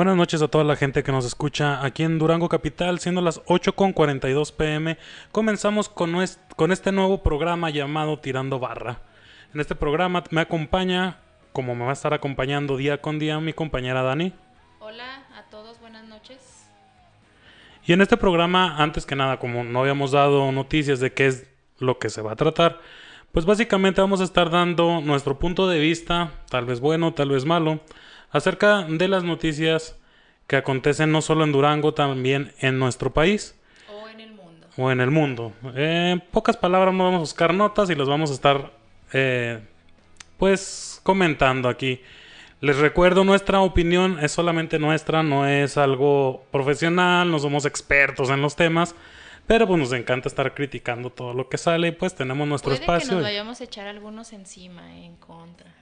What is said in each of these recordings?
Buenas noches a toda la gente que nos escucha aquí en Durango Capital, siendo las 8.42 pm. Comenzamos con, con este nuevo programa llamado Tirando Barra. En este programa me acompaña, como me va a estar acompañando día con día, mi compañera Dani. Hola a todos, buenas noches. Y en este programa, antes que nada, como no habíamos dado noticias de qué es lo que se va a tratar, pues básicamente vamos a estar dando nuestro punto de vista, tal vez bueno, tal vez malo, acerca de las noticias que acontecen no solo en Durango, también en nuestro país O en el mundo. o en el mundo. Eh, en pocas palabras, vamos a buscar notas y las vamos a estar, eh, pues, comentando aquí. Les recuerdo, nuestra opinión es solamente nuestra, no es algo profesional, no somos expertos en los temas, pero pues nos encanta estar criticando todo lo que sale y pues tenemos nuestro Puede que espacio. nos y- vayamos a echar algunos encima, en contra.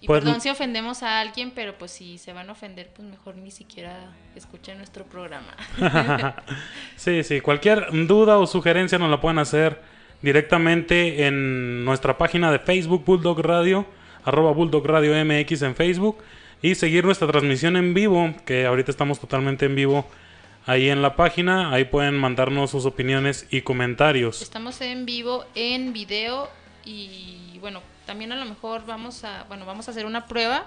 Y Pues- perdón si ofendemos a alguien, pero pues si se van a ofender, pues mejor ni siquiera escuchen nuestro programa. Sí, sí, cualquier duda o sugerencia nos la pueden hacer directamente en nuestra página de Facebook Bulldog Radio, arroba Bulldog Radio MX en Facebook y seguir nuestra transmisión en vivo, que ahorita estamos totalmente en vivo ahí en la página, ahí pueden mandarnos sus opiniones y comentarios. Estamos en vivo, en video y bueno, también a lo mejor vamos a, bueno, vamos a hacer una prueba,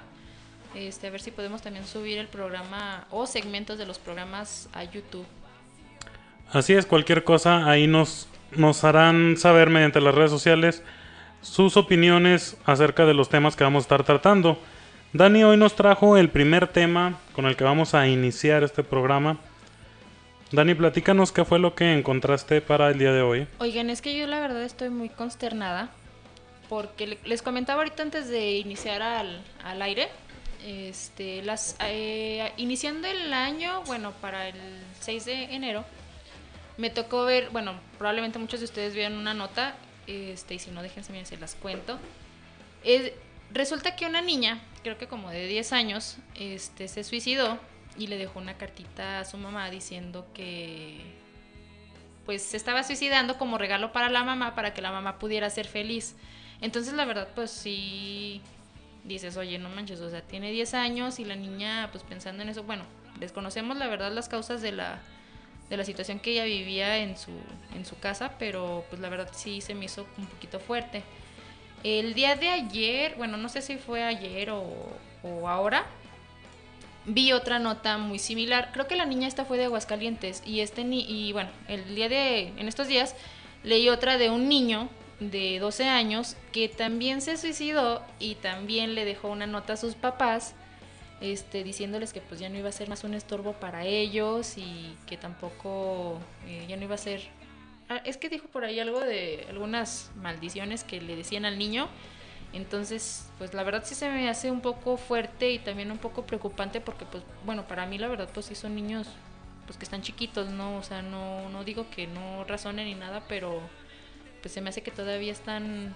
este, a ver si podemos también subir el programa o segmentos de los programas a YouTube. Así es, cualquier cosa ahí nos, nos harán saber mediante las redes sociales sus opiniones acerca de los temas que vamos a estar tratando. Dani hoy nos trajo el primer tema con el que vamos a iniciar este programa. Dani, platícanos qué fue lo que encontraste para el día de hoy. Oigan, es que yo la verdad estoy muy consternada porque le- les comentaba ahorita antes de iniciar al, al aire, este, las, eh, iniciando el año, bueno, para el 6 de enero, me tocó ver, bueno, probablemente muchos de ustedes vieron una nota, este, y si no, déjense, miren, se las cuento. Es- resulta que una niña, creo que como de 10 años, este, se suicidó y le dejó una cartita a su mamá diciendo que pues se estaba suicidando como regalo para la mamá para que la mamá pudiera ser feliz. Entonces la verdad pues sí dices, oye, no manches, o sea, tiene 10 años y la niña pues pensando en eso, bueno, desconocemos la verdad las causas de la de la situación que ella vivía en su en su casa, pero pues la verdad sí se me hizo un poquito fuerte. El día de ayer, bueno, no sé si fue ayer o, o ahora, vi otra nota muy similar. Creo que la niña esta fue de Aguascalientes y este ni y bueno, el día de en estos días leí otra de un niño de 12 años que también se suicidó y también le dejó una nota a sus papás este diciéndoles que pues ya no iba a ser más un estorbo para ellos y que tampoco eh, ya no iba a ser Ah, es que dijo por ahí algo de algunas maldiciones que le decían al niño entonces, pues la verdad sí se me hace un poco fuerte y también un poco preocupante porque, pues, bueno, para mí la verdad, pues sí son niños, pues que están chiquitos, ¿no? O sea, no, no digo que no razonen ni nada, pero pues se me hace que todavía están,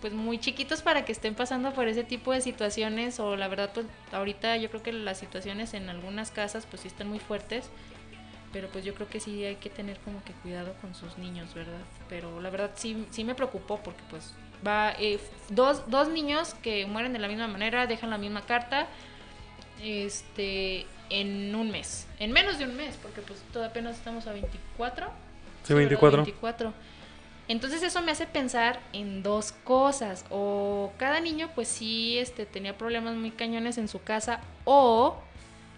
pues muy chiquitos para que estén pasando por ese tipo de situaciones o la verdad, pues ahorita yo creo que las situaciones en algunas casas, pues sí están muy fuertes. Pero pues yo creo que sí hay que tener como que cuidado con sus niños, ¿verdad? Pero la verdad sí, sí me preocupó porque pues va eh, dos, dos niños que mueren de la misma manera, dejan la misma carta, este, en un mes, en menos de un mes, porque pues todavía apenas estamos a 24. Sí, ¿verdad? 24. 24. Entonces eso me hace pensar en dos cosas, o cada niño pues sí este, tenía problemas muy cañones en su casa, o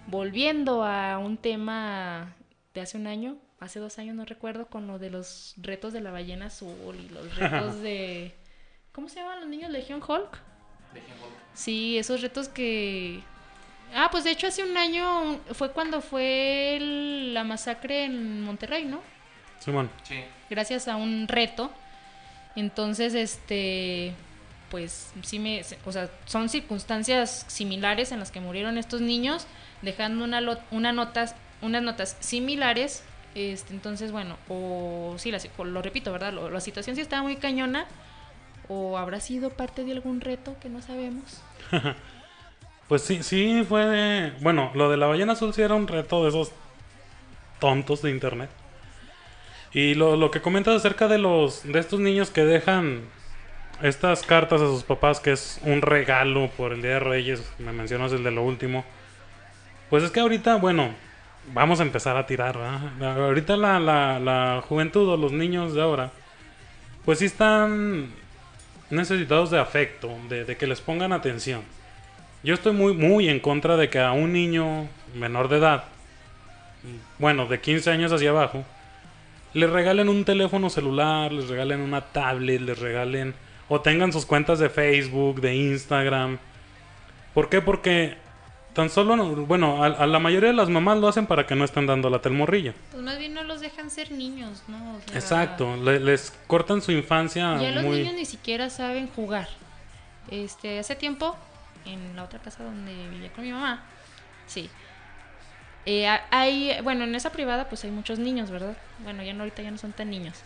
volviendo a un tema de hace un año, hace dos años no recuerdo, con lo de los retos de la ballena azul y los retos de... ¿Cómo se llaman los niños? Legion Hulk. Sí, esos retos que... Ah, pues de hecho hace un año fue cuando fue el- la masacre en Monterrey, ¿no? Simón. Sí. Gracias a un reto. Entonces, este, pues sí me, o sea, son circunstancias similares en las que murieron estos niños, dejando una, lo- una notas, unas notas similares. Este, entonces, bueno, o sí, la, lo repito, ¿verdad? Lo- la situación sí estaba muy cañona, o habrá sido parte de algún reto que no sabemos. Pues sí, sí fue de... Bueno, lo de la ballena azul sí era un reto de esos tontos de internet. Y lo, lo que comentas acerca de los de estos niños que dejan estas cartas a sus papás, que es un regalo por el Día de Reyes, me mencionas el de lo último. Pues es que ahorita, bueno, vamos a empezar a tirar, ¿verdad? Ahorita la, la, la juventud o los niños de ahora, pues sí están necesitados de afecto, de, de que les pongan atención. Yo estoy muy, muy en contra de que a un niño menor de edad, bueno, de 15 años hacia abajo, le regalen un teléfono celular, les regalen una tablet, les regalen o tengan sus cuentas de Facebook, de Instagram. ¿Por qué? Porque tan solo, bueno, a, la mayoría de las mamás lo hacen para que no estén dando la telmorrilla. Pues más bien no los dejan ser niños, ¿no? Exacto, les cortan su infancia. Ya los niños ni siquiera saben jugar. Este, hace tiempo, en la otra casa donde vivía con mi mamá, sí, eh, hay, bueno, en esa privada pues hay muchos niños, ¿verdad? Bueno, ya no, ahorita ya no son tan niños.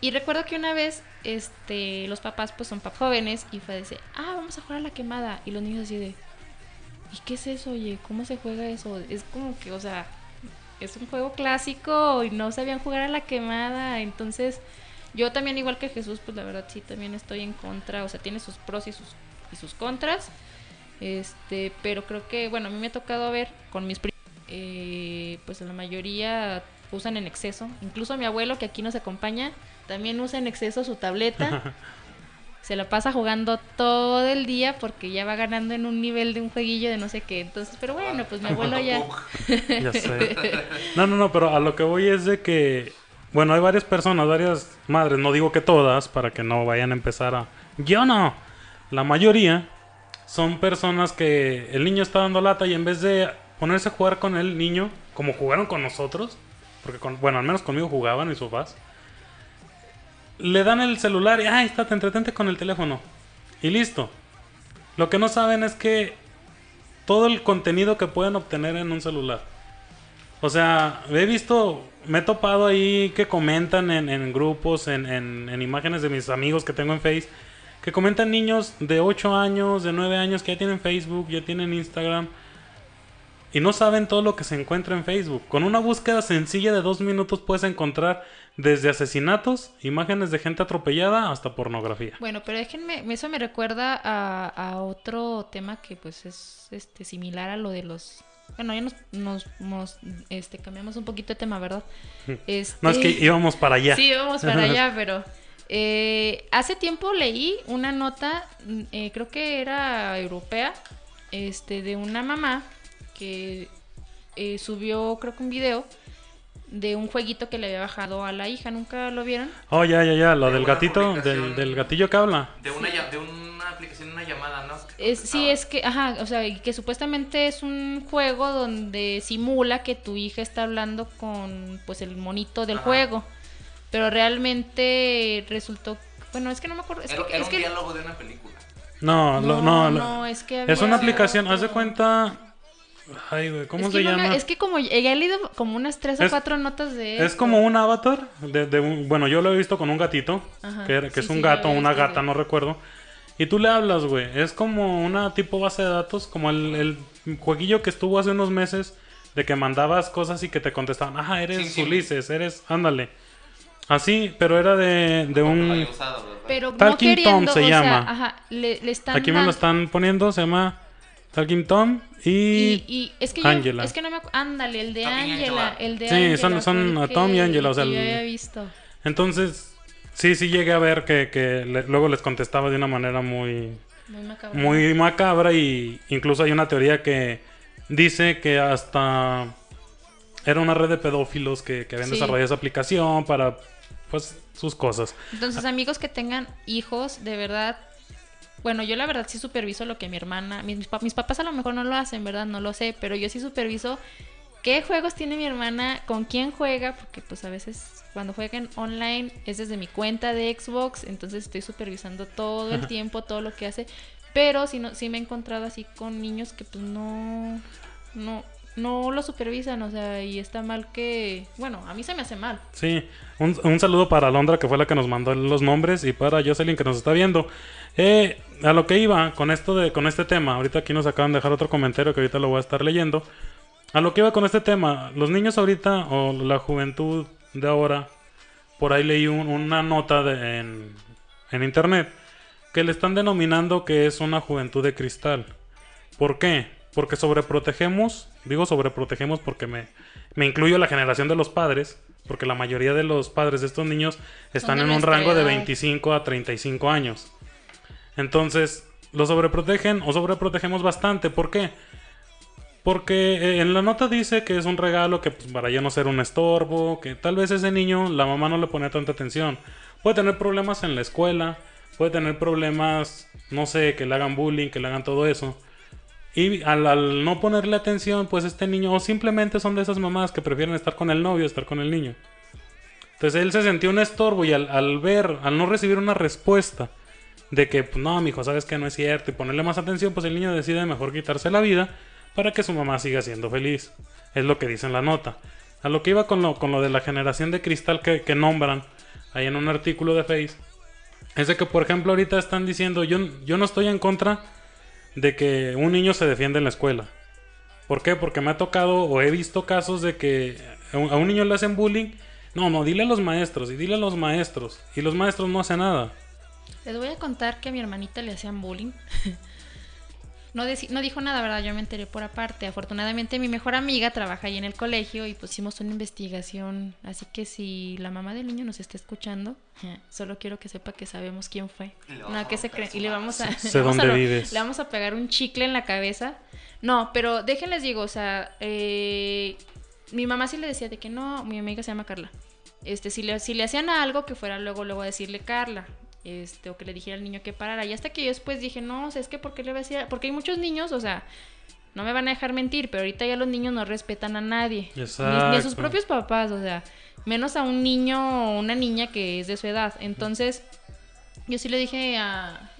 Y recuerdo que una vez, este, los papás pues son papás jóvenes y fue decir, ah, vamos a jugar a la quemada. Y los niños así de, ¿y qué es eso, oye? ¿Cómo se juega eso? Es como que, o sea, es un juego clásico y no sabían jugar a la quemada. Entonces, yo también, igual que Jesús, pues la verdad sí también estoy en contra, o sea, tiene sus pros y sus, y sus contras. Este, pero creo que, bueno, a mí me ha tocado ver con mis primos eh, pues la mayoría usan en exceso. Incluso mi abuelo, que aquí nos acompaña, también usa en exceso su tableta. Se la pasa jugando todo el día porque ya va ganando en un nivel de un jueguillo de no sé qué. Entonces, pero bueno, pues mi abuelo ya. ya sé. No, no, no, pero a lo que voy es de que. Bueno, hay varias personas, varias madres, no digo que todas, para que no vayan a empezar a. Yo no. La mayoría son personas que el niño está dando lata y en vez de ponerse a jugar con el niño, como jugaron con nosotros, porque con, bueno, al menos conmigo jugaban mis papás, le dan el celular y, ahí está, te entretente con el teléfono. Y listo. Lo que no saben es que todo el contenido que pueden obtener en un celular. O sea, he visto, me he topado ahí que comentan en, grupos, en, en, imágenes de mis amigos que tengo en Face, que comentan niños de 8 años, de 9 años que ya tienen Facebook, ya tienen Instagram y no saben todo lo que se encuentra en Facebook. Con una búsqueda sencilla de dos minutos puedes encontrar desde asesinatos, imágenes de gente atropellada, hasta pornografía. Bueno, pero déjenme, eso me recuerda a, otro tema que pues es este similar a lo de los... Bueno, ya nos, nos, este, cambiamos un poquito de tema, ¿verdad? Este... No, es que íbamos para allá. Sí, íbamos para allá, pero... Eh, hace tiempo leí una nota, eh, creo que era europea, este, de una mamá que eh, subió, creo que un video de un jueguito que le había bajado a la hija. ¿Nunca lo vieron? Oh, ya, ya, ya. Lo del gatito, del, del, gatillo que habla. De una, de una aplicación, una llamada, ¿no? Es, sí, es que, ajá, o sea, que supuestamente es un juego donde simula que tu hija está hablando con, pues, el monito del juego. Pero realmente resultó, bueno, es que no me acuerdo. Es era, que, un diálogo de una película. No, no, no, no, es que Es una aplicación, haz de cuenta Ay, güey, ¿cómo se llama? es que como he leído como unas tres o cuatro notas de Es como un avatar de, un, bueno, yo lo he visto con un gatito, que, es un gato o una gata, no recuerdo. Y tú le hablas, güey. Es como una tipo base de datos, como el, el jueguillo que estuvo hace unos meses de que mandabas cosas y que te contestaban, ajá, eres Ulises, eres, ándale. Así, pero era de, de un... Pero Talking Tom se llama. Ajá, le, Aquí me lo están poniendo, se llama Talking Tom y, es que Angela. es que no me ándale, el de Angela, el de Sí, son, son Tom y Angela, o sea, yo había visto. Entonces, sí, sí llegué a ver que, que luego les contestaba de una manera muy muy macabra. muy macabra y incluso hay una teoría que dice que hasta era una red de pedófilos que, que habían desarrollado esa aplicación para pues sus cosas. Entonces, amigos que tengan hijos, de verdad bueno, yo la verdad sí superviso lo que mi hermana, mis, mis papás a lo mejor no lo hacen, ¿verdad? No lo sé, pero yo sí superviso qué juegos tiene mi hermana, con quién juega, porque pues a veces cuando juegan online es desde mi cuenta de Xbox, entonces estoy supervisando todo el tiempo, todo lo que hace, pero sí, no, sí me he encontrado así con niños que pues no, no, no lo supervisan, o sea, y está mal que, bueno, a mí se me hace mal. Sí, un, un saludo para Londra que fue la que nos mandó los nombres y para Jocelyn que nos está viendo. Eh, a lo que iba con esto de, con este tema, ahorita aquí nos acaban de dejar otro comentario que ahorita lo voy a estar leyendo. A lo que iba con este tema, los niños ahorita o la juventud de ahora, por ahí leí una nota de, en, en internet que le están denominando que es una juventud de cristal. ¿Por qué? porque sobreprotegemos, digo sobreprotegemos porque me, me incluyo la generación de los padres, porque la mayoría de los padres de estos niños están en un rango de edad. 25 a 35 años. Entonces, lo sobreprotegen o sobreprotegemos bastante. ¿Por qué? Porque eh, en la nota dice que es un regalo que pues, para ya no ser un estorbo, que tal vez ese niño la mamá no le pone tanta atención. Puede tener problemas en la escuela, puede tener problemas, no sé, que le hagan bullying, que le hagan todo eso. Y al, no ponerle atención, pues este niño, o simplemente son de esas mamás que prefieren estar con el novio, estar con el niño. Entonces él se sintió un estorbo y al ver, al no recibir una respuesta de que, pues, no, mi hijo, sabes que no es cierto, y ponerle más atención, pues el niño decide mejor quitarse la vida para que su mamá siga siendo feliz. Es lo que dice en la nota. A lo que iba con lo, con lo de la generación de cristal que, que nombran ahí en un artículo de Face, es de que, por ejemplo, ahorita están diciendo, yo, yo no estoy en contra de que un niño se defienda en la escuela. ¿Por qué? Porque me ha tocado o he visto casos de que a un niño le hacen bullying. No, no, dile a los maestros y dile a los maestros. Y los maestros no hacen nada. Les voy a contar que a mi hermanita le hacían bullying. No, no dijo nada, ¿verdad? Yo me enteré por aparte. Afortunadamente mi mejor amiga trabaja ahí en el colegio y pusimos una investigación. Así que si la mamá del niño nos está escuchando, solo quiero que sepa que sabemos quién fue. No, que se cree. Y le vamos a... Sé dónde vives. Le vamos a pegar un chicle en la cabeza. No, pero déjenles digo, o sea, eh, mi mamá sí le decía de que no, mi amiga se llama Carla. Este, si le, si le hacían algo, que fuera luego, luego a decirle Carla. Este, o que le dijera al niño que parara. Y hasta que yo después dije, no, o sea, es que ¿por qué le voy a decir? Porque hay muchos niños, o sea, no me van a dejar mentir, pero ahorita ya los niños no respetan a nadie. Ni, ni a sus propios papás, o sea, menos a un niño o una niña que es de su edad. Entonces, yo sí le dije a.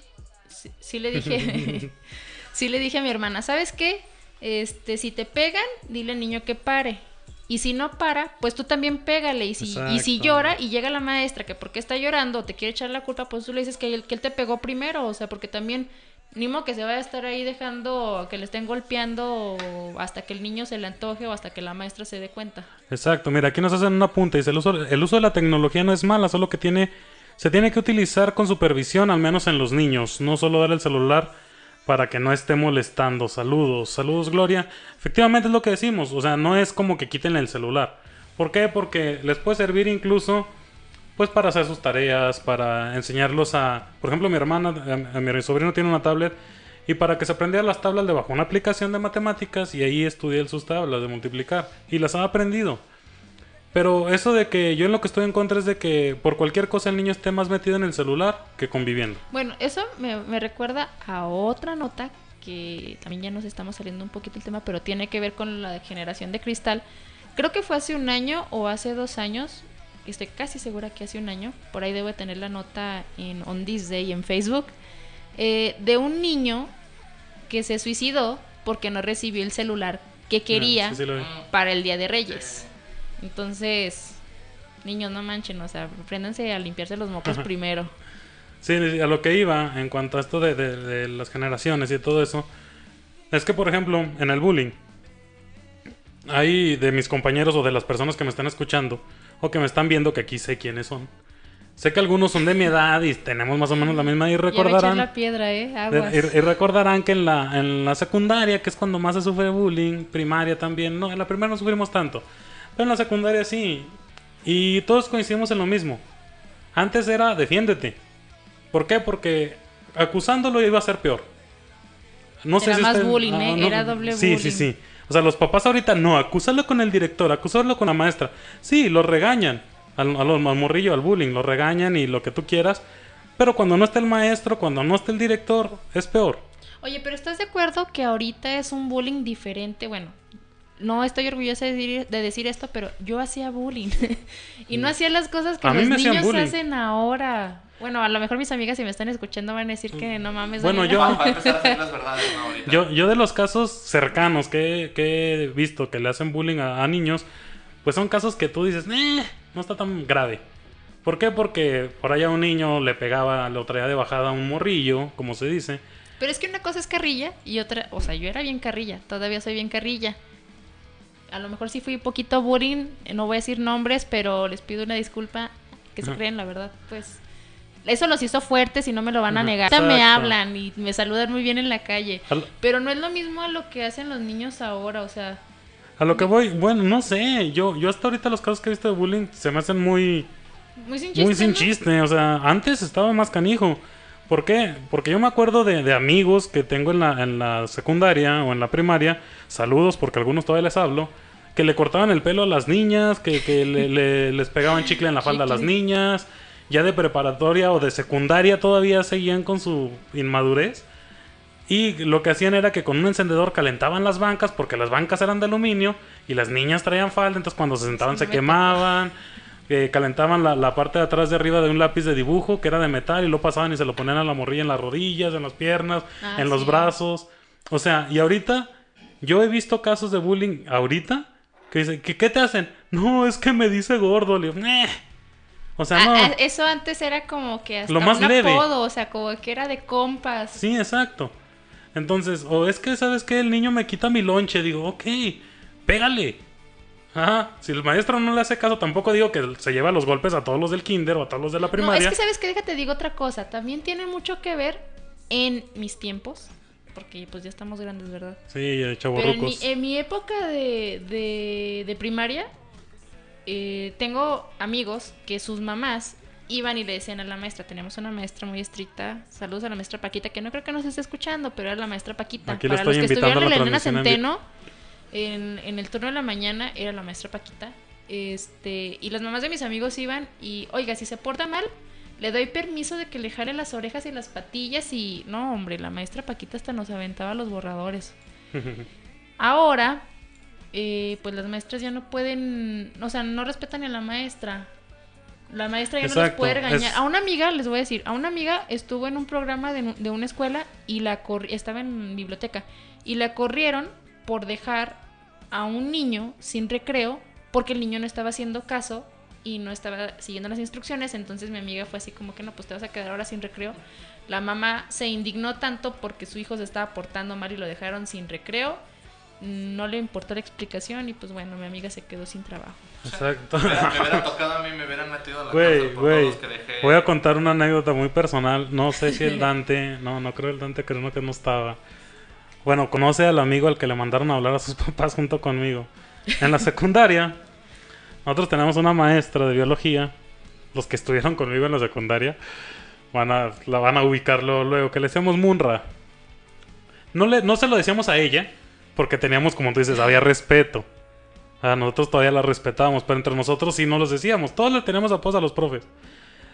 Sí, sí le dije. sí le dije a mi hermana, ¿sabes qué? Este, si te pegan, dile al niño que pare. Y si no para, pues tú también pégale. Y si, y si llora y llega la maestra que porque está llorando te quiere echar la culpa, pues tú le dices que él, que él te pegó primero. O sea, porque también, ni modo que se vaya a estar ahí dejando que le estén golpeando hasta que el niño se le antoje o hasta que la maestra se dé cuenta. Exacto, mira, aquí nos hacen una punta. Dice, el uso, el uso de la tecnología no es mala, solo que tiene, se tiene que utilizar con supervisión, al menos en los niños. No solo dar el celular para que no esté molestando. Saludos, saludos Gloria. Efectivamente es lo que decimos, o sea, no es como que quiten el celular. ¿Por qué? Porque les puede servir incluso pues para hacer sus tareas, para enseñarlos a, por ejemplo, mi hermana, a mi sobrino tiene una tablet y para que se aprendiera las tablas le bajó una aplicación de matemáticas y ahí estudié sus tablas de multiplicar y las ha aprendido. Pero eso de que yo en lo que estoy en contra es de que por cualquier cosa el niño esté más metido en el celular que conviviendo. Bueno, eso me, me recuerda a otra nota que también ya nos estamos saliendo un poquito el tema, pero tiene que ver con la generación de cristal. Creo que fue hace un año o hace dos años, estoy casi segura que hace un año, por ahí debo de tener la nota en On This Day en Facebook, eh, de un niño que se suicidó porque no recibió el celular que quería Ah, sí, sí lo vi. para el Día de Reyes. Entonces, niños, no manchen, o sea, apréndanse a limpiarse los mocos Ajá. primero. Sí, a lo que iba en cuanto a esto de, de- de las generaciones y todo eso, es que por ejemplo en el bullying, hay de mis compañeros o de las personas que me están escuchando o que me están viendo que aquí sé quiénes son. Sé que algunos son de mi edad y tenemos más o menos la misma y Ya recordarán... la piedra, ¿eh? Aguas. Y, y recordarán que en la, en la secundaria, que es cuando más se sufre bullying, primaria también, no, en la primaria no sufrimos tanto, pero en la secundaria sí. Y todos coincidimos en lo mismo. Antes era defiéndete. ¿Por qué? Porque acusándolo iba a ser peor. No Era más usted- bullying, ¿eh? Era doble sí, Sí, bullying. sí, O sea, los papás ahorita no, acúsalo con el director, acusarlo con la maestra. Sí, lo regañan. Al, al, al morrillo, al bullying, lo regañan y lo que tú quieras. Pero cuando no está el maestro, cuando no está el director, es peor. Oye, pero ¿estás de acuerdo que ahorita es un bullying diferente? Bueno, no estoy orgullosa de decir, de decir esto, pero yo hacía bullying. y no hacía las cosas que Mm. A los niños bullying. hacen ahora. Bueno, a lo mejor mis amigas si me están escuchando van a decir que no mames. Bueno, yo- Vamos a empezar a decir las verdades, ¿no? Ahorita. Yo, yo de los casos cercanos que, que he visto que le hacen bullying a, a niños, pues son casos que tú dices, "Eh, no está tan grave. ¿Por qué? Porque por allá un niño le pegaba, lo traía de bajada a un morrillo, como se dice. Pero es que una cosa es carrilla y otra, o sea, yo era bien carrilla, todavía soy bien carrilla. A lo mejor sí fui un poquito bullying, eh, no voy a decir nombres, pero les pido una disculpa que se creen la verdad, pues. Eso los hizo fuertes y no me lo van a negar. Ahorita Me exacto. hablan y me saludan muy bien en la calle. Al- Pero no es lo mismo a lo que hacen los niños ahora, o sea... A lo que voy, bueno, no sé, yo, yo hasta ahorita los casos que he visto de bullying se me hacen muy, Muy sin chiste, muy sin ¿no? chiste, o sea, antes estaba más canijo. ¿Por qué? Porque yo me acuerdo de, de amigos que tengo en la, en la secundaria o en la primaria, saludos porque algunos todavía les hablo, que le cortaban el pelo a las niñas, que, que le- le- les pegaban chicle en la falda a las niñas, ya de preparatoria o de secundaria todavía seguían con su inmadurez. Y lo que hacían era que con un encendedor calentaban las bancas porque las bancas eran de aluminio y las niñas traían falda, entonces cuando se sentaban se quemaban, calentaban la, la parte de atrás de arriba de un lápiz de dibujo que era de metal y lo pasaban y se lo ponían a la morrilla en las rodillas, en las piernas, Ah, en los brazos. O sea, y ahorita yo he visto casos de bullying ahorita que dicen, ¿qué, qué te hacen? No, es que me dice gordo. Le. O sea, Ah, no. ah, eso antes era como que hasta Lo más un leve. apodo, o sea, como que era de compas. Sí, exacto. Entonces, o es que, ¿sabes qué? El niño me quita mi lonche. Digo, ok, pégale. Ajá. Si el maestro no le hace caso, tampoco digo que se lleva los golpes a todos los del kinder o a todos los de la No, primaria. es que sabes que déjate digo otra cosa, también tiene mucho que ver en mis tiempos, porque pues ya estamos grandes, ¿verdad? Sí, Pero en mi, chavorrucos. en mi época de, de, de primaria, eh, tengo amigos que sus mamás iban y le decían a la maestra, tenemos una maestra muy estricta, saludos a la maestra Paquita, que no creo que nos esté escuchando, pero era la maestra Paquita. Aquí Para estoy los que estuvieron en la Elena Centeno, en, en el turno de la mañana era la maestra Paquita. Este, y las mamás de mis amigos iban y, oiga, si se porta mal, le doy permiso de que le jale las orejas y las patillas y, no, hombre, la maestra Paquita hasta nos aventaba los borradores. Ahora, eh, pues las maestras ya no pueden, o sea, no respetan a la maestra. La maestra ya no los puede regañar. es- A una amiga, les voy a decir, a una amiga estuvo en un programa de, de una escuela y la corri- estaba en biblioteca y la corrieron por dejar a un niño sin recreo porque el niño no estaba haciendo caso y no estaba siguiendo las instrucciones. Entonces mi amiga fue así como que no, pues te vas a quedar ahora sin recreo. La mamá se indignó tanto porque su hijo se estaba portando mal y lo dejaron sin recreo. No le importó la explicación y pues bueno, mi amiga se quedó sin trabajo. Exacto. Me hubiera, tocado a mí, me hubieran metido a la Güey, cárcel por güey. todos los que dejé. Voy a contar una anécdota muy personal. No sé si el Dante. No, no creo el Dante, creo que no estaba. Bueno, conoce al amigo al que le mandaron a hablar a sus papás junto conmigo. En la secundaria, nosotros tenemos una maestra de biología. Los que estuvieron conmigo en la secundaria van a, la van a ubicarlo luego, que le decíamos Munra. No, le, no se lo decíamos a ella, porque teníamos, como tú dices, había respeto. A nosotros todavía la respetábamos, pero entre nosotros sí no los decíamos. Todos le teníamos apodos a los profes.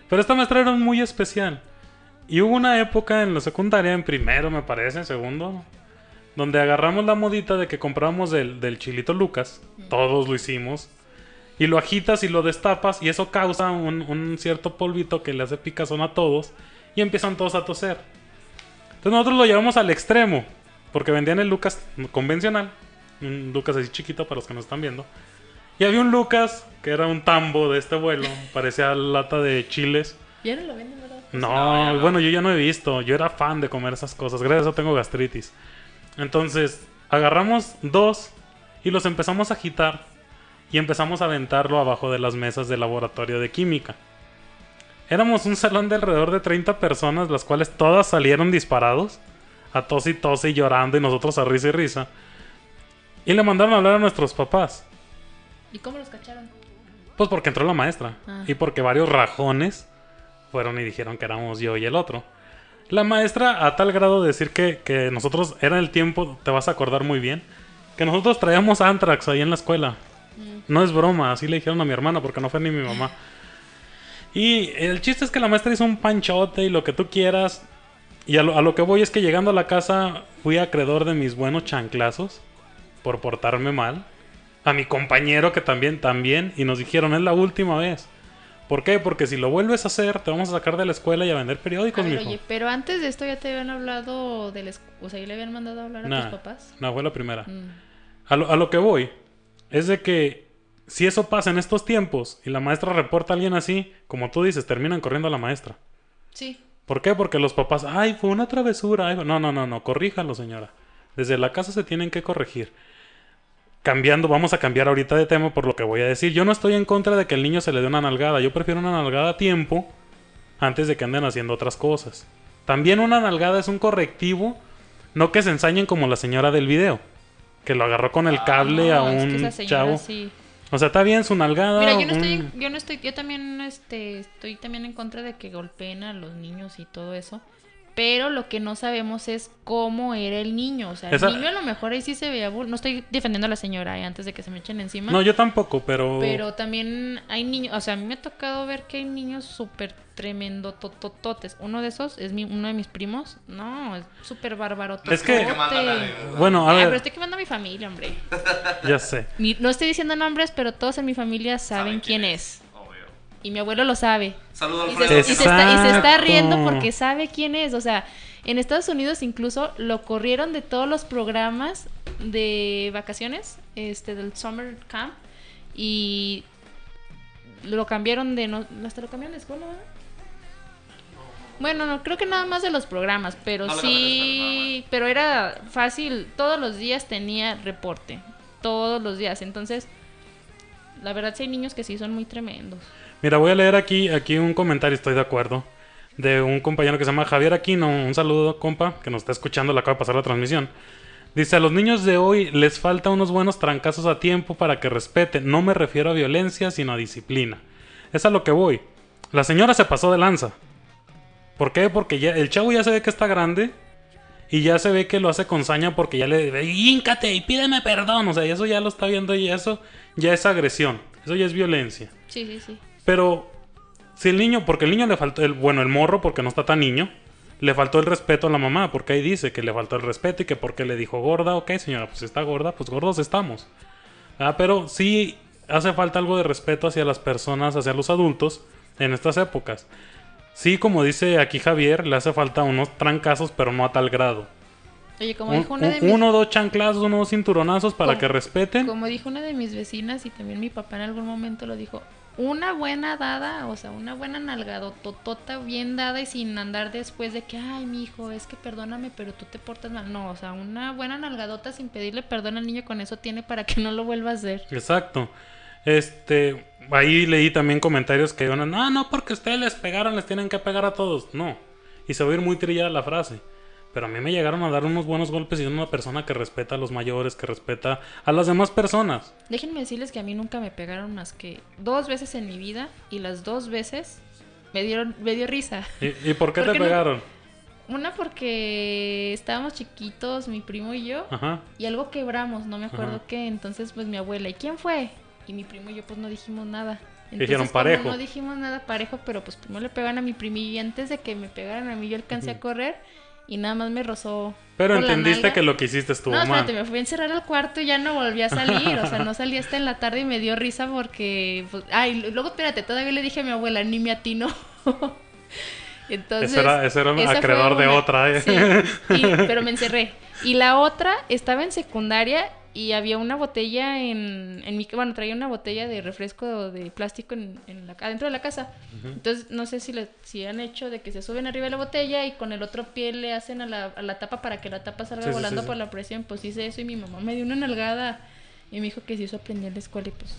Pero esta maestra era muy especial. Y hubo una época en la secundaria, en primero me parece, en segundo, donde agarramos la modita de que compramos del, del chilito Lucas. Todos lo hicimos. Y lo agitas y lo destapas y eso causa un, un cierto polvito que le hace picazón a todos. Y empiezan todos a toser. Entonces nosotros lo llevamos al extremo. Porque vendían el Lucas convencional. Un Lucas así chiquito para los que nos están viendo. Y había un Lucas que era un tambo de este vuelo. Parecía lata de chiles. Ya no lo venden, ¿verdad? No, No, ya no. bueno, yo ya no he visto. Yo era fan de comer esas cosas. Gracias a eso tengo gastritis. Entonces, agarramos dos y los empezamos a agitar. Y empezamos a aventarlo abajo de las mesas del laboratorio de química. Éramos un salón de alrededor de 30 personas, las cuales todas salieron disparados. A tos y tos y llorando y nosotros a risa y risa. Y le mandaron a hablar a nuestros papás. ¿Y cómo los cacharon? Pues porque entró la maestra. Ah. Y porque varios rajones fueron y dijeron que éramos yo y el otro. La maestra, a tal grado de decir que, que nosotros, era el tiempo, te vas a acordar muy bien, que nosotros traíamos Antrax ahí en la escuela. No es broma, así le dijeron a mi hermana porque no fue ni mi mamá. Y el chiste es que la maestra hizo un panchote y lo que tú quieras. Y a lo, a lo que voy es que llegando a la casa fui acreedor de mis buenos chanclazos por portarme mal. A mi compañero que también, también. Y nos dijeron, es la última vez. ¿Por qué? Porque si lo vuelves a hacer, te vamos a sacar de la escuela y a vender A periódicos, ver, mijo. oye, pero antes de esto ya te habían hablado del... esc- O sea, ¿ya le habían mandado a hablar a tus papás? no, fue la primera. Mm. A lo, a lo que voy es de que si eso pasa en estos tiempos y la maestra reporta a alguien así, como tú dices, terminan corriendo a la maestra. Sí. ¿Por qué? Porque los papás, ay, fue una travesura. ay, fue-". No, no, no, no, corríjalo, señora. Desde la casa se tienen que corregir. Cambiando, vamos a cambiar ahorita de tema por lo que voy a decir. Yo no estoy en contra de que el niño se le dé una nalgada. Yo prefiero una nalgada a tiempo antes de que anden haciendo otras cosas. También una nalgada es un correctivo, no que se ensañen como la señora del video, que lo agarró con el cable a No, es que un señora chavo. sí. O sea, está bien su nalgada. Mira, yo no un- estoy, yo no estoy, yo también este, estoy también en contra de que golpeen a los niños y todo eso. Pero lo que no sabemos es cómo era el niño. O sea, Esa- el niño a lo mejor ahí sí se veía. No estoy defendiendo a la señora eh, antes de que se me echen encima. No, yo tampoco, pero... Pero también hay niños, o sea, a mí me ha tocado ver que hay niños súper tremendo totototes. Uno de esos es mi, uno de mis primos. No, es súper bárbaro. Es que- a- Bueno, a Ah, pero ver, estoy quemando a mi familia, hombre. ya sé. Mi- no estoy diciendo nombres, pero todos en mi familia saben, quién, es. Y mi abuelo lo sabe. Saludos Y Alfredo. se, y se está, y se está riendo porque sabe quién es. O sea, en Estados Unidos incluso lo corrieron de todos los programas de vacaciones, este, del Summer Camp. Y lo cambiaron de... No, hasta lo cambiaron de escuela, ¿verdad? Bueno, no, creo que nada más de los programas, pero No sí, pero era fácil, todos los días tenía reporte, todos los días, entonces, la verdad sí hay niños que sí son muy tremendos. Mira, voy a leer aquí, aquí un comentario, estoy de acuerdo, de un compañero que se llama Javier Aquino. Un saludo, compa, que nos está escuchando, le acaba de pasar la transmisión. Dice, a los niños de hoy les falta unos buenos trancazos a tiempo para que respeten. No me refiero a violencia, sino a disciplina. Es a lo que voy. La señora se pasó de lanza. ¿Por qué? Porque ya, el chavo ya se ve que está grande y ya se ve que lo hace con saña porque ya le híncate y pídeme perdón. O sea, eso ya lo está viendo y eso ya es agresión. Eso ya es violencia. Sí, sí, sí. Pero si el niño, porque el niño le faltó, el, bueno, el morro, porque no está tan niño, le faltó el respeto a la mamá, porque ahí dice que le faltó el respeto y que porque le dijo gorda, ok señora, pues está gorda, pues gordos estamos. Ah, pero sí hace falta algo de respeto hacia las personas, hacia los adultos en estas épocas. Sí, como dice aquí Javier, le hace falta unos trancazos, pero no a tal grado. Oye, como Un- dijo una de un- mis... uno, dos chanclazos, unos dos cinturonazos para Como- que respeten. Como dijo una de mis vecinas y también mi papá en algún momento lo dijo, una buena dada, o sea, una buena nalgadototota bien dada y sin andar después de que, ay, mi hijo, es que perdóname, pero tú te portas mal. No, o sea, una buena nalgadota sin pedirle perdón al niño con eso tiene para que no lo vuelva a hacer. Exacto. Este, ahí leí también comentarios que iban, ah, no, porque ustedes les pegaron, les tienen que pegar a todos. No. Y se va a ir muy trillada la frase. Pero a mí me llegaron a dar unos buenos golpes y son una persona que respeta a los mayores, que respeta a las demás personas. Déjenme decirles que a mí nunca me pegaron más que dos veces en mi vida y las dos veces me dieron me dio risa. ¿Y, y por qué ¿Por te no? pegaron? Una porque estábamos chiquitos, mi primo y yo, Ajá. y algo quebramos, no me acuerdo Ajá. qué. Entonces, pues mi abuela, ¿y quién fue? Y mi primo y yo, pues no dijimos nada. Entonces, Dijeron parejo. No dijimos nada parejo, pero pues primero le pegan a mi primo y antes de que me pegaran a mí, yo alcancé a correr y nada más me rozó. Pero por entendiste que lo que hiciste estuvo No, mal. espérate, me fui a encerrar al cuarto y ya no volví a salir. O sea, no salí hasta en la tarde y me dio risa porque. Pues, ay, luego espérate, todavía le dije a mi abuela, ni me atino. Entonces. Ese era- ese era un acreedor de otra, ¿eh? Sí, y- pero me encerré. Y la otra estaba en secundaria y había una botella en, en mi. Bueno, traía una botella de refresco de plástico en, en la, adentro de la casa. Entonces, no sé si, le, si han hecho de que se suben arriba de la botella y con el otro pie le hacen a la, a la tapa para que la tapa salga sí, volando sí, sí. por la presión. Pues hice eso y mi mamá me dio una nalgada y me dijo que si eso aprendí en la escuela y pues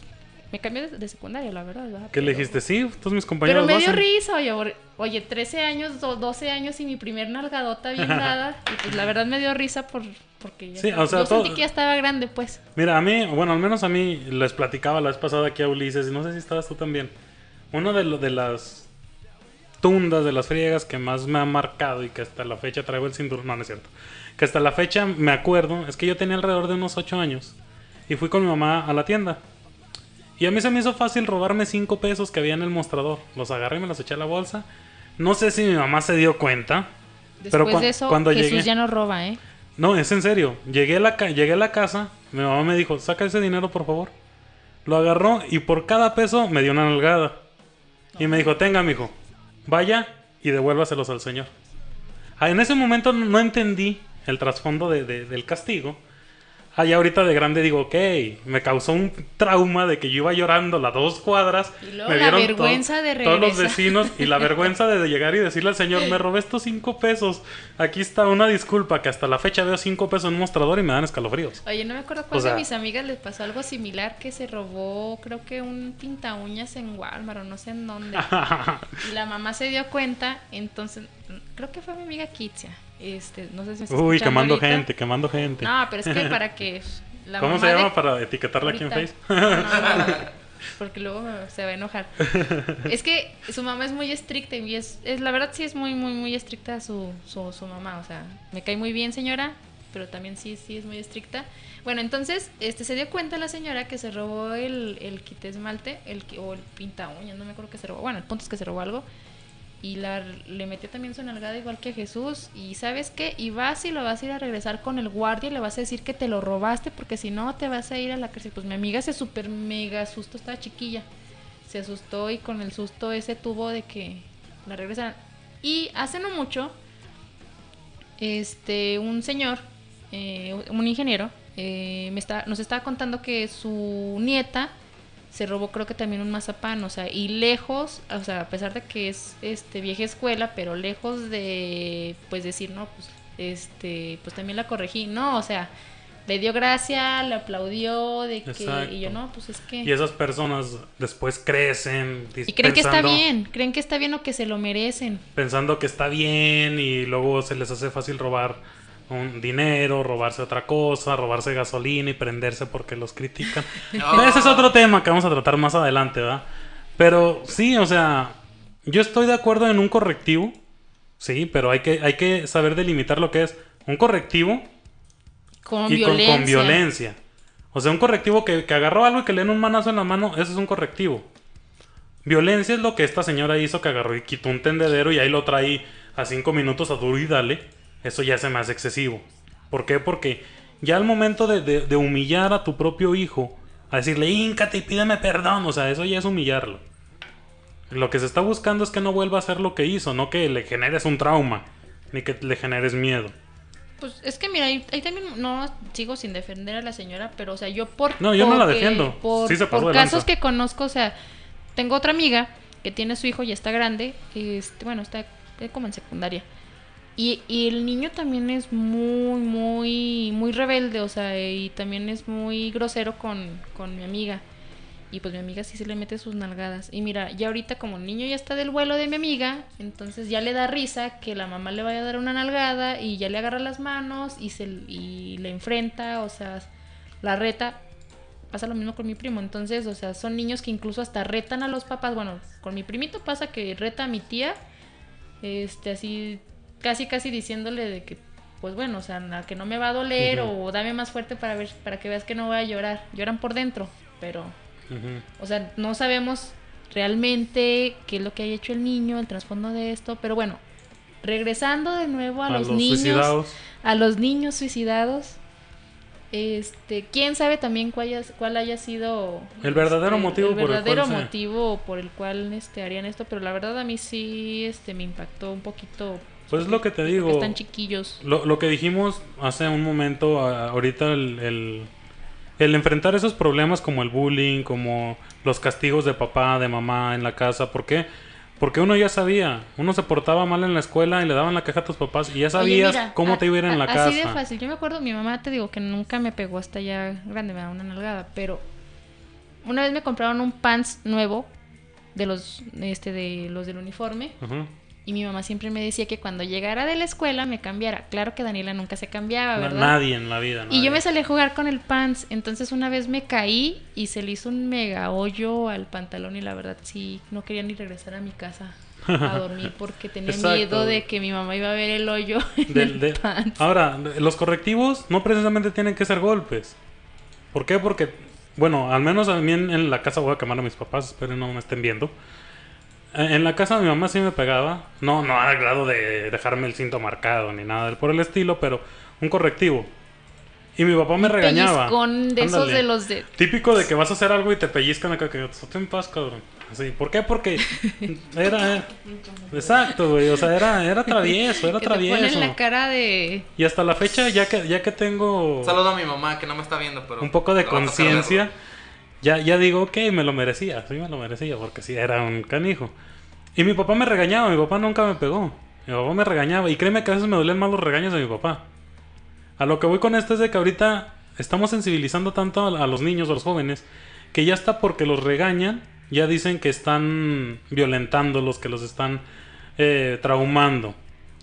me cambié de, de secundaria, la verdad. ¿verdad? ¿Qué le Pero- dijiste? Sí, todos mis Pero compañeros me lo dio risa, oye, oye, 13 años, do- 12 años y mi primer nalgadota bien dada. Y pues la verdad me dio risa por, porque ya Sí, o sea, yo todo- sentí que ya estaba grande, pues. Mira, a mí, bueno, al menos a mí les platicaba la vez pasada aquí a Ulises, y no sé si estabas tú también. Uno de, lo- de las tundas, de las friegas que más me ha marcado y que hasta la fecha traigo el cinturón, no, no es cierto. Que hasta la fecha me acuerdo, es que yo tenía alrededor de unos 8 años y fui con mi mamá a la tienda. Y a mí se me hizo fácil robarme 5 pesos que había en el mostrador. Los agarré y me los eché a la bolsa. No sé si mi mamá se dio cuenta. Después Pero cua- de eso, cuando Jesús llegué- ya no roba, ¿eh? No, es en serio. Llegué a la, llegué a la casa, mi mamá me dijo, saca ese dinero por favor. Lo agarró y por cada peso me dio una nalgada. Y me dijo, tenga, mijo, vaya y devuélvaselos al señor. Ah, en ese momento no entendí el trasfondo de- de- del castigo. Ya ahorita de grande digo, ok, me causó un trauma de que yo iba llorando las dos cuadras. Y luego me la vieron vergüenza de Todos los regresar. vecinos y la vergüenza de llegar y decirle al señor, me robé estos cinco pesos. Aquí está una disculpa, que hasta la fecha veo cinco pesos en un mostrador y me dan escalofríos. Oye, no me acuerdo cuál O sea- de mis amigas les pasó algo similar que se robó, creo que un pinta uñas en Walmart o no sé en dónde. y la mamá se dio cuenta, entonces creo que fue mi amiga Kitsia. Este, no sé si me Uy, quemando ahorita. gente, quemando gente. No, pero es que para que la ¿Cómo se llama de- para etiquetarla aquí en Facebook? No, no, no, porque luego se va a enojar. Es que su mamá es muy estricta y es, es la verdad sí es muy muy muy estricta su, su, su mamá, o sea, me cae muy bien señora, pero también sí sí es muy estricta. Bueno, entonces este se dio cuenta la señora que se robó el, el kit esmalte, el o el pinta uñas, no me acuerdo que se robó. Bueno, el punto es que se robó algo y la, le metió también su nalgada igual que a Jesús. Y sabes qué, y vas y lo vas a ir a regresar con el guardia y le vas a decir que te lo robaste porque si no te vas a ir a la cárcel. Pues mi amiga se super mega asustó, estaba chiquilla. Se asustó y con el susto ese tuvo de que la regresaran. Y hace no mucho, este, un señor, eh, un ingeniero, eh, me está, nos estaba contando que su nieta se robó creo que también un mazapán, o sea, y lejos, o sea, a pesar de que es este vieja escuela, pero lejos de pues decir, no, pues este, pues también la corregí, no, o sea, le dio gracia, le aplaudió de que Exacto. y yo no, pues es que Y esas personas después crecen y creen que está bien, creen que está bien o que se lo merecen. pensando que está bien y luego se les hace fácil robar un dinero, robarse otra cosa, robarse gasolina y prenderse porque los critican. No. Ese es otro tema que vamos a tratar más adelante, ¿verdad? Pero sí, o sea, yo estoy de acuerdo en un correctivo, sí, pero hay que, hay que saber delimitar lo que es un correctivo Con y violencia. Con, con violencia. O sea, un correctivo que, que agarró algo y que le den un manazo en la mano, eso es un correctivo. Violencia es lo que esta señora hizo, que agarró y quitó un tendedero y ahí lo trae a cinco minutos a duro y dale. Eso ya se me hace excesivo. ¿Por qué? Porque ya al momento de, de- de humillar a tu propio hijo, a decirle, híncate y pídeme perdón, o sea, eso ya es humillarlo. Lo que se está buscando es que no vuelva a hacer lo que hizo, no que le generes un trauma, ni que le generes miedo. Pues es que mira, ahí, ahí también no sigo sin defender a la señora, pero o sea, yo por No, yo no la defiendo. Por, Sí se pasó por de casos que conozco, o sea, tengo otra amiga que tiene su hijo y está grande, este, bueno, está como en secundaria. Y, y el niño también es muy, muy, muy rebelde, o sea, y también es muy grosero con, con mi amiga. Y pues mi amiga sí se le mete sus nalgadas. Y mira, ya ahorita como el niño ya está del vuelo de mi amiga, entonces ya le da risa que la mamá le vaya a dar una nalgada y ya le agarra las manos y se y le enfrenta, o sea, la reta. Pasa lo mismo con mi primo, entonces, o sea, son niños que incluso hasta retan a los papás. Bueno, con mi primito pasa que reta a mi tía, este, así, casi, casi diciéndole de que, pues bueno, o sea, que no me va a doler o dame más fuerte para ver, para que veas que no voy a llorar. Lloran por dentro, pero o sea, no sabemos realmente qué es lo que haya hecho el niño, el trasfondo de esto, pero bueno, regresando de nuevo a, A los, los niños, suicidados. a los niños suicidados, este, quién sabe también cuál haya, cuál haya sido El verdadero este, motivo el por el cual verdadero se- motivo por el cual este harían esto, pero la verdad a mí sí este me impactó un poquito. Pues es lo que te porque digo. están chiquillos. Lo, lo que dijimos hace un momento, ahorita el, el, el enfrentar esos problemas como el bullying, como los castigos de papá, de mamá en la casa, ¿por qué? Porque uno ya sabía, uno se portaba mal en la escuela y le daban la queja a tus papás y ya Oye, sabías mira, cómo a- te iba a ir en la casa. Así de fácil. Yo me acuerdo, mi mamá te digo que nunca me pegó hasta ya grande, me da una nalgada, pero una vez me compraron un pants nuevo de los este de los del uniforme Ujú. Y mi mamá siempre me decía que cuando llegara de la escuela me cambiara. Claro que Daniela nunca se cambiaba, ¿verdad? Nadie en la vida. Y yo nadie. me salí a jugar con el pants, entonces una vez me caí y se le hizo un mega hoyo al pantalón y la verdad sí, no quería ni regresar a mi casa a dormir porque tenía Exacto. miedo de que mi mamá iba a ver el hoyo en Del- el de- pants. Ahora, los correctivos no precisamente tienen que ser golpes. ¿Por qué? Porque, bueno, al menos a mí en, en la casa voy a quemar a mis papás, espero no me estén viendo. En en la casa de mi mamá sí me pegaba. No, no al grado de dejarme el cinto marcado ni nada del- por el estilo, pero un correctivo. Y mi papá me Un regañaba. pellizcón de esos de los de... Típico de que vas a hacer algo y te pellizcan acá, que "Estate en paz, cabrón. Así, ¿por qué? Porque era... Exacto, güey, o sea, era, era travieso, era que te ponen travieso. la cara de... Y hasta la fecha, ya que, ya que tengo Un saludo a mi mamá que no me está viendo, pero. un poco de conciencia. Ya, ya digo, ok, me lo merecía, sí me lo merecía, porque sí era un canijo. Y mi papá me regañaba, mi papá nunca me pegó. Mi papá me regañaba, y créeme que a veces me dolían más los regaños de mi papá. A lo que voy con esto es de que ahorita estamos sensibilizando tanto a, los niños, a los jóvenes, que ya está porque los regañan, ya dicen que están violentándolos, que los están eh, traumando.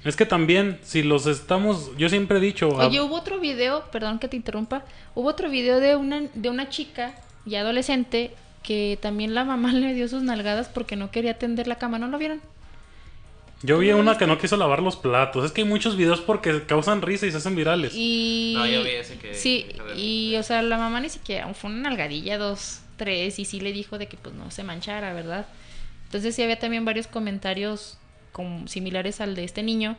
Es que también, si los estamos, yo siempre he dicho, a- Oye, hubo otro video, perdón que te interrumpa, hubo otro video de una, de una chica ya adolescente que también la mamá le dio sus nalgadas porque no quería tender la cama, ¿no lo vieron? Yo vi ¿Tú lo una que no quiso lavar los platos. Es que hay muchos videos porque causan risa y se hacen virales. Y... No, yo vi ese que- Sí, y o sea, la mamá ni siquiera, fue una nalgadilla, dos, tres, y sí le dijo de que pues no se manchara, ¿verdad? Entonces sí había también varios comentarios como similares al de este niño.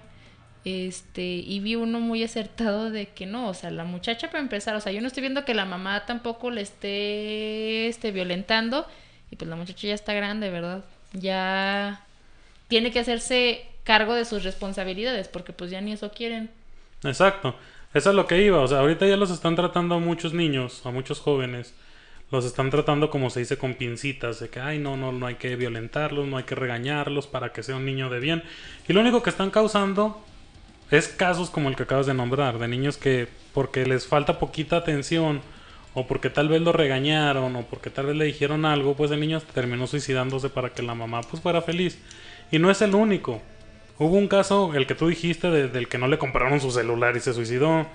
Este, y vi uno muy acertado de que no, o sea, la muchacha para empezar, o sea, yo no estoy viendo que la mamá tampoco le esté este, violentando, y pues la muchacha ya está grande, ¿verdad? Ya tiene que hacerse cargo de sus responsabilidades, porque pues ya ni eso quieren. Exacto. Eso es lo que iba. O sea, ahorita ya los están tratando a muchos niños, a muchos jóvenes. Los están tratando como se dice con pincitas. De que, ay, no, no, no hay que violentarlos, no hay que regañarlos para que sea un niño de bien. Y lo único que están causando es casos como el que acabas de nombrar. De niños que porque les falta poquita atención. O porque tal vez lo regañaron. O porque tal vez le dijeron algo. Pues el niño terminó suicidándose para que la mamá pues fuera feliz. Y no es el único. Hubo un caso, el que tú dijiste, de- del que no le compraron su celular y se suicidó.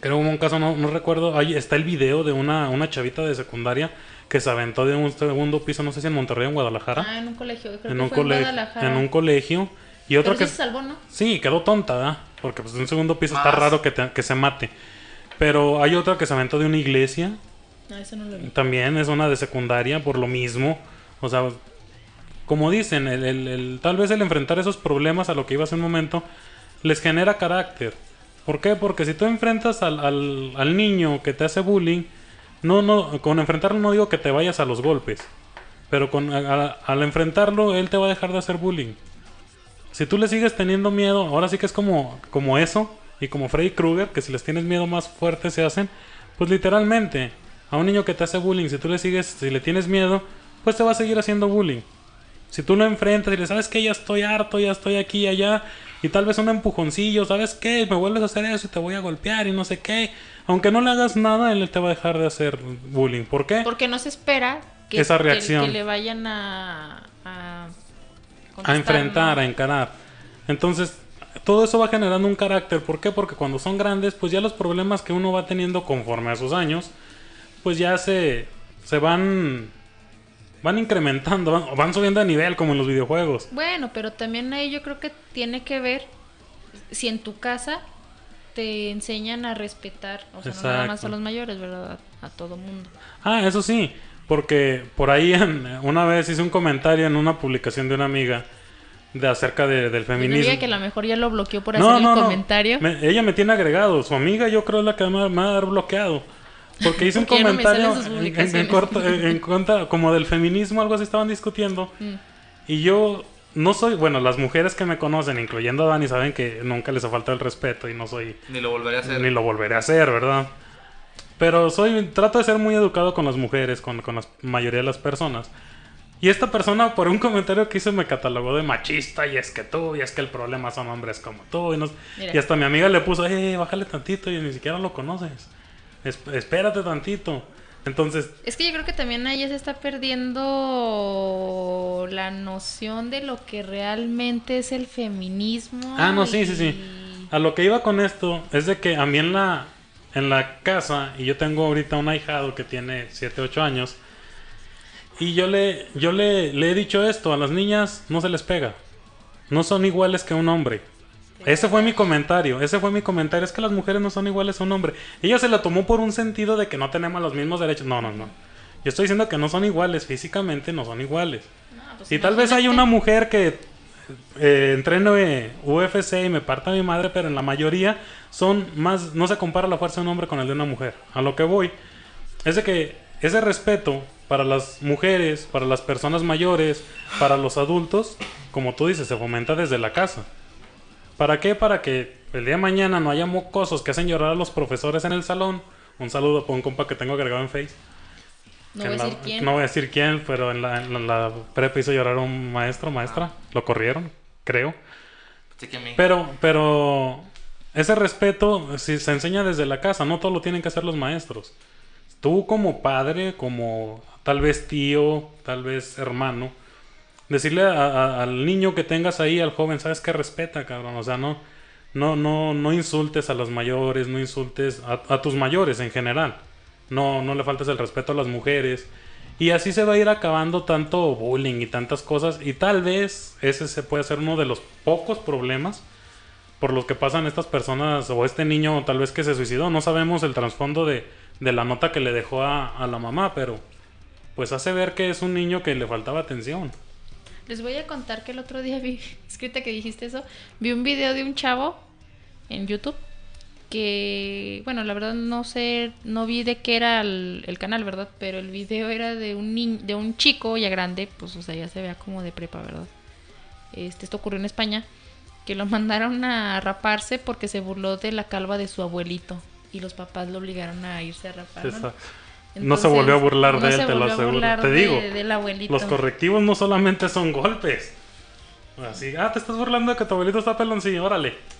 Creo que hubo un caso, no, no recuerdo. Ahí está el video de una, una chavita de secundaria que se aventó de un segundo piso, no sé si en Monterrey o en Guadalajara. Ah, en un colegio, creo en, que un fue en Guadalajara. en un colegio. Y otro Pero que. sí se salvó, ¿no? Sí, quedó tonta, ¿verdad? Porque pues en un segundo piso está Más. raro que, te- que se mate. Pero hay otra que se aventó de una iglesia. No, eso no lo vi. También es una de secundaria por lo mismo. O sea, como dicen, el, el- el- tal vez el enfrentar esos problemas a lo que iba hace un momento les genera carácter. ¿Por qué? Porque si tú enfrentas al, al- al niño que te hace bullying, no, no, con enfrentarlo no digo que te vayas a los golpes, pero con, a- a- al enfrentarlo él te va a dejar de hacer bullying. Si tú le sigues teniendo miedo, ahora sí que es como, como eso, y como Freddy Krueger, que si les tienes miedo más fuerte se hacen, pues literalmente, a un niño que te hace bullying, si tú le sigues, si le tienes miedo, pues te va a seguir haciendo bullying. Si tú lo enfrentas y le sabes que ya estoy harto, ya estoy aquí y allá, y tal vez un empujoncillo, ¿sabes qué? Me vuelves a hacer eso y te voy a golpear y no sé qué. Aunque no le hagas nada, él te va a dejar de hacer bullying. ¿Por qué? Porque no se espera que, Esa que- reacción. que le vayan a... A, a enfrentar, ¿no? a encarar. Entonces, todo eso va generando un carácter. ¿Por qué? Porque cuando son grandes, pues ya los problemas que uno va teniendo conforme a sus años, pues ya se, se van, van incrementando, van, van subiendo de nivel como en los videojuegos. Bueno, pero también ahí yo creo que tiene que ver si en tu casa te enseñan a respetar, o sea, no nada más Exacto. a los mayores, ¿verdad? A todo mundo. Ah, eso sí, porque por ahí en- una vez hice un comentario en una publicación de una amiga de acerca de- del no feminismo. diga que a lo mejor ya lo bloqueó por hacer el comentario. Me- ella me tiene agregado. Su amiga yo creo es la que me, me va a haber bloqueado. Porque hice un Porque no comentario en- en, corto- en- en contra como del feminismo, algo así estaban discutiendo. Mm. Y yo no soy, bueno, las mujeres que me conocen, incluyendo a Dani, saben que nunca les ha faltado el respeto y no soy, Ni lo volveré a hacer. ni lo volveré a hacer, ¿verdad? Pero soy, trato de ser muy educado con las mujeres, con, con la mayoría de las personas. Y esta persona, por un comentario que hizo, me catalogó de machista. Y es que tú, y es que el problema son hombres como tú. Y, no- Mira. y hasta mi amiga le puso, eh, bájale tantito. Y ni siquiera lo conoces. Es- espérate tantito. Entonces, Es que yo creo que también ahí se está perdiendo la noción de lo que realmente es el feminismo. Ah, no, sí, sí, y- sí. A lo que iba con esto es de que a mí en la, en la casa, y yo tengo ahorita un ahijado que tiene 7, 8 años, y yo le, yo le, le he dicho esto, a las niñas no se les pega. No son iguales que un hombre. Ese fue mi comentario, ese fue mi comentario, es que las mujeres no son iguales a un hombre. Ella se la tomó por un sentido de que no tenemos los mismos derechos. No, no, no. Yo estoy diciendo que no son iguales, físicamente no son iguales. No, pues Y tal vez hay una mujer que eh, entreno UFC y me parta mi madre, pero en la mayoría son más, no se compara la fuerza de un hombre con el de una mujer. A lo que voy es de que ese respeto para las mujeres, para las personas mayores, para los adultos, como tú dices, se fomenta desde la casa. ¿Para qué? Para que el día de mañana no haya mocosos que hacen llorar a los profesores en el salón. Un saludo por un compa que tengo agregado en Face. No voy a la- decir quién. no voy a decir quién, pero en la, en la prepa hizo llorar a un maestro, maestra. Lo corrieron, creo. Que. Pero, pero ese respeto si se enseña desde la casa, no todo lo tienen que hacer los maestros. Tú como padre, como tal vez tío, tal vez hermano, decirle a- a- al niño que tengas ahí, al joven, sabes que respeta, cabrón, o sea, no, no, no, no insultes a los mayores, no insultes a, a tus mayores en general, no, no le faltes el respeto a las mujeres. Y así se va a ir acabando tanto bullying y tantas cosas. Y tal vez ese se puede ser uno de los pocos problemas por los que pasan estas personas o este niño tal vez que se suicidó. No sabemos el trasfondo de, de la nota que le dejó a, a la mamá, pero pues hace ver que es un niño que le faltaba atención. Les voy a contar que el otro día vi, escrita que dijiste eso, vi un video de un chavo en YouTube que, bueno, la verdad no sé, no vi de qué era el, el canal, ¿verdad? Pero el video era de un niño, de un chico ya grande, pues, o sea, ya se vea como de prepa, ¿verdad? Este, esto ocurrió en España, que lo mandaron a raparse porque se burló de la calva de su abuelito y los papás lo obligaron a irse a rapar. ¿no? Se volvió a burlar no de él, te lo aseguro. Te de- digo. Los correctivos no solamente son golpes. Así, ah, te estás burlando de que tu abuelito está peloncillo, órale.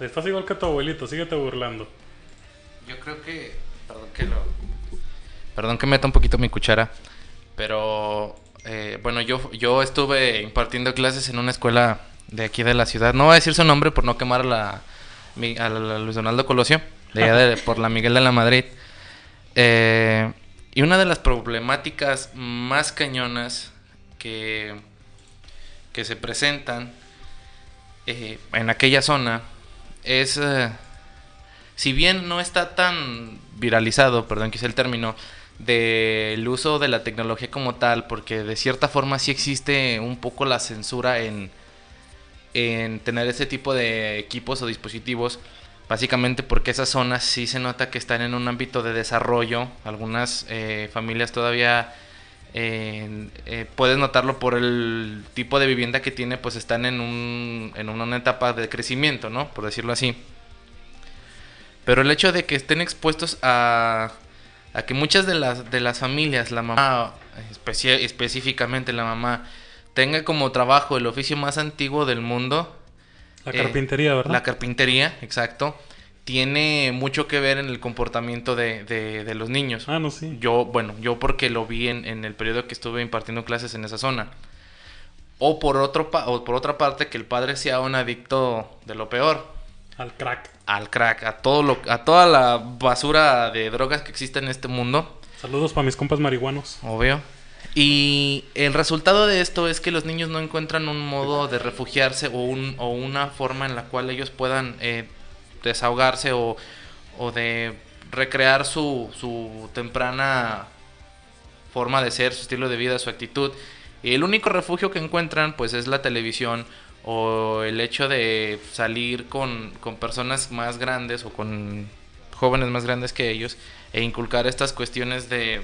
Estás igual que tu abuelito, síguete burlando. Yo creo que. Perdón que lo. Perdón que meta un poquito mi cuchara. Pero. eh, bueno, yo, yo estuve impartiendo clases en una escuela de aquí de la ciudad. No voy a decir su nombre por no quemar a la, a la- Luis Donaldo Colosio. De allá de- por la Miguel de la Madrid. Eh, y una de las problemáticas más cañonas que, que se presentan eh, en aquella zona es, eh, si bien no está tan viralizado, perdón que es el término, del uso de la tecnología como tal, porque de cierta forma sí existe un poco la censura en, en tener ese tipo de equipos o dispositivos, básicamente porque esas zonas sí se nota que están en un ámbito de desarrollo, algunas eh, familias todavía eh, eh, puedes notarlo por el tipo de vivienda que tiene, pues están en, un, en una etapa de crecimiento, ¿no? Por decirlo así. Pero el hecho de que estén expuestos a, a que muchas de las, de las familias, la mamá, específicamente la mamá, tenga como trabajo el oficio más antiguo del mundo, La Eh, carpintería, ¿verdad? la carpintería, exacto, tiene mucho que ver en el comportamiento de, de- de los niños. ah, no, sí. Yo, bueno, yo porque lo vi en, en el periodo que estuve impartiendo clases en esa zona. O por, otro pa- o por otra parte, que el padre sea un adicto de lo peor, Al crack. al crack, a, todo lo, a toda la basura de drogas que existe en este mundo, Saludos para mis compas marihuanos. obvio. Y el resultado de esto es que los niños no encuentran un modo de refugiarse o, un, o una forma en la cual ellos puedan eh, desahogarse o, o de recrear su, su temprana forma de ser, su estilo de vida, su actitud. Y el único refugio que encuentran pues es la televisión o el hecho de salir con, con personas más grandes o con jóvenes más grandes que ellos e inculcar estas cuestiones de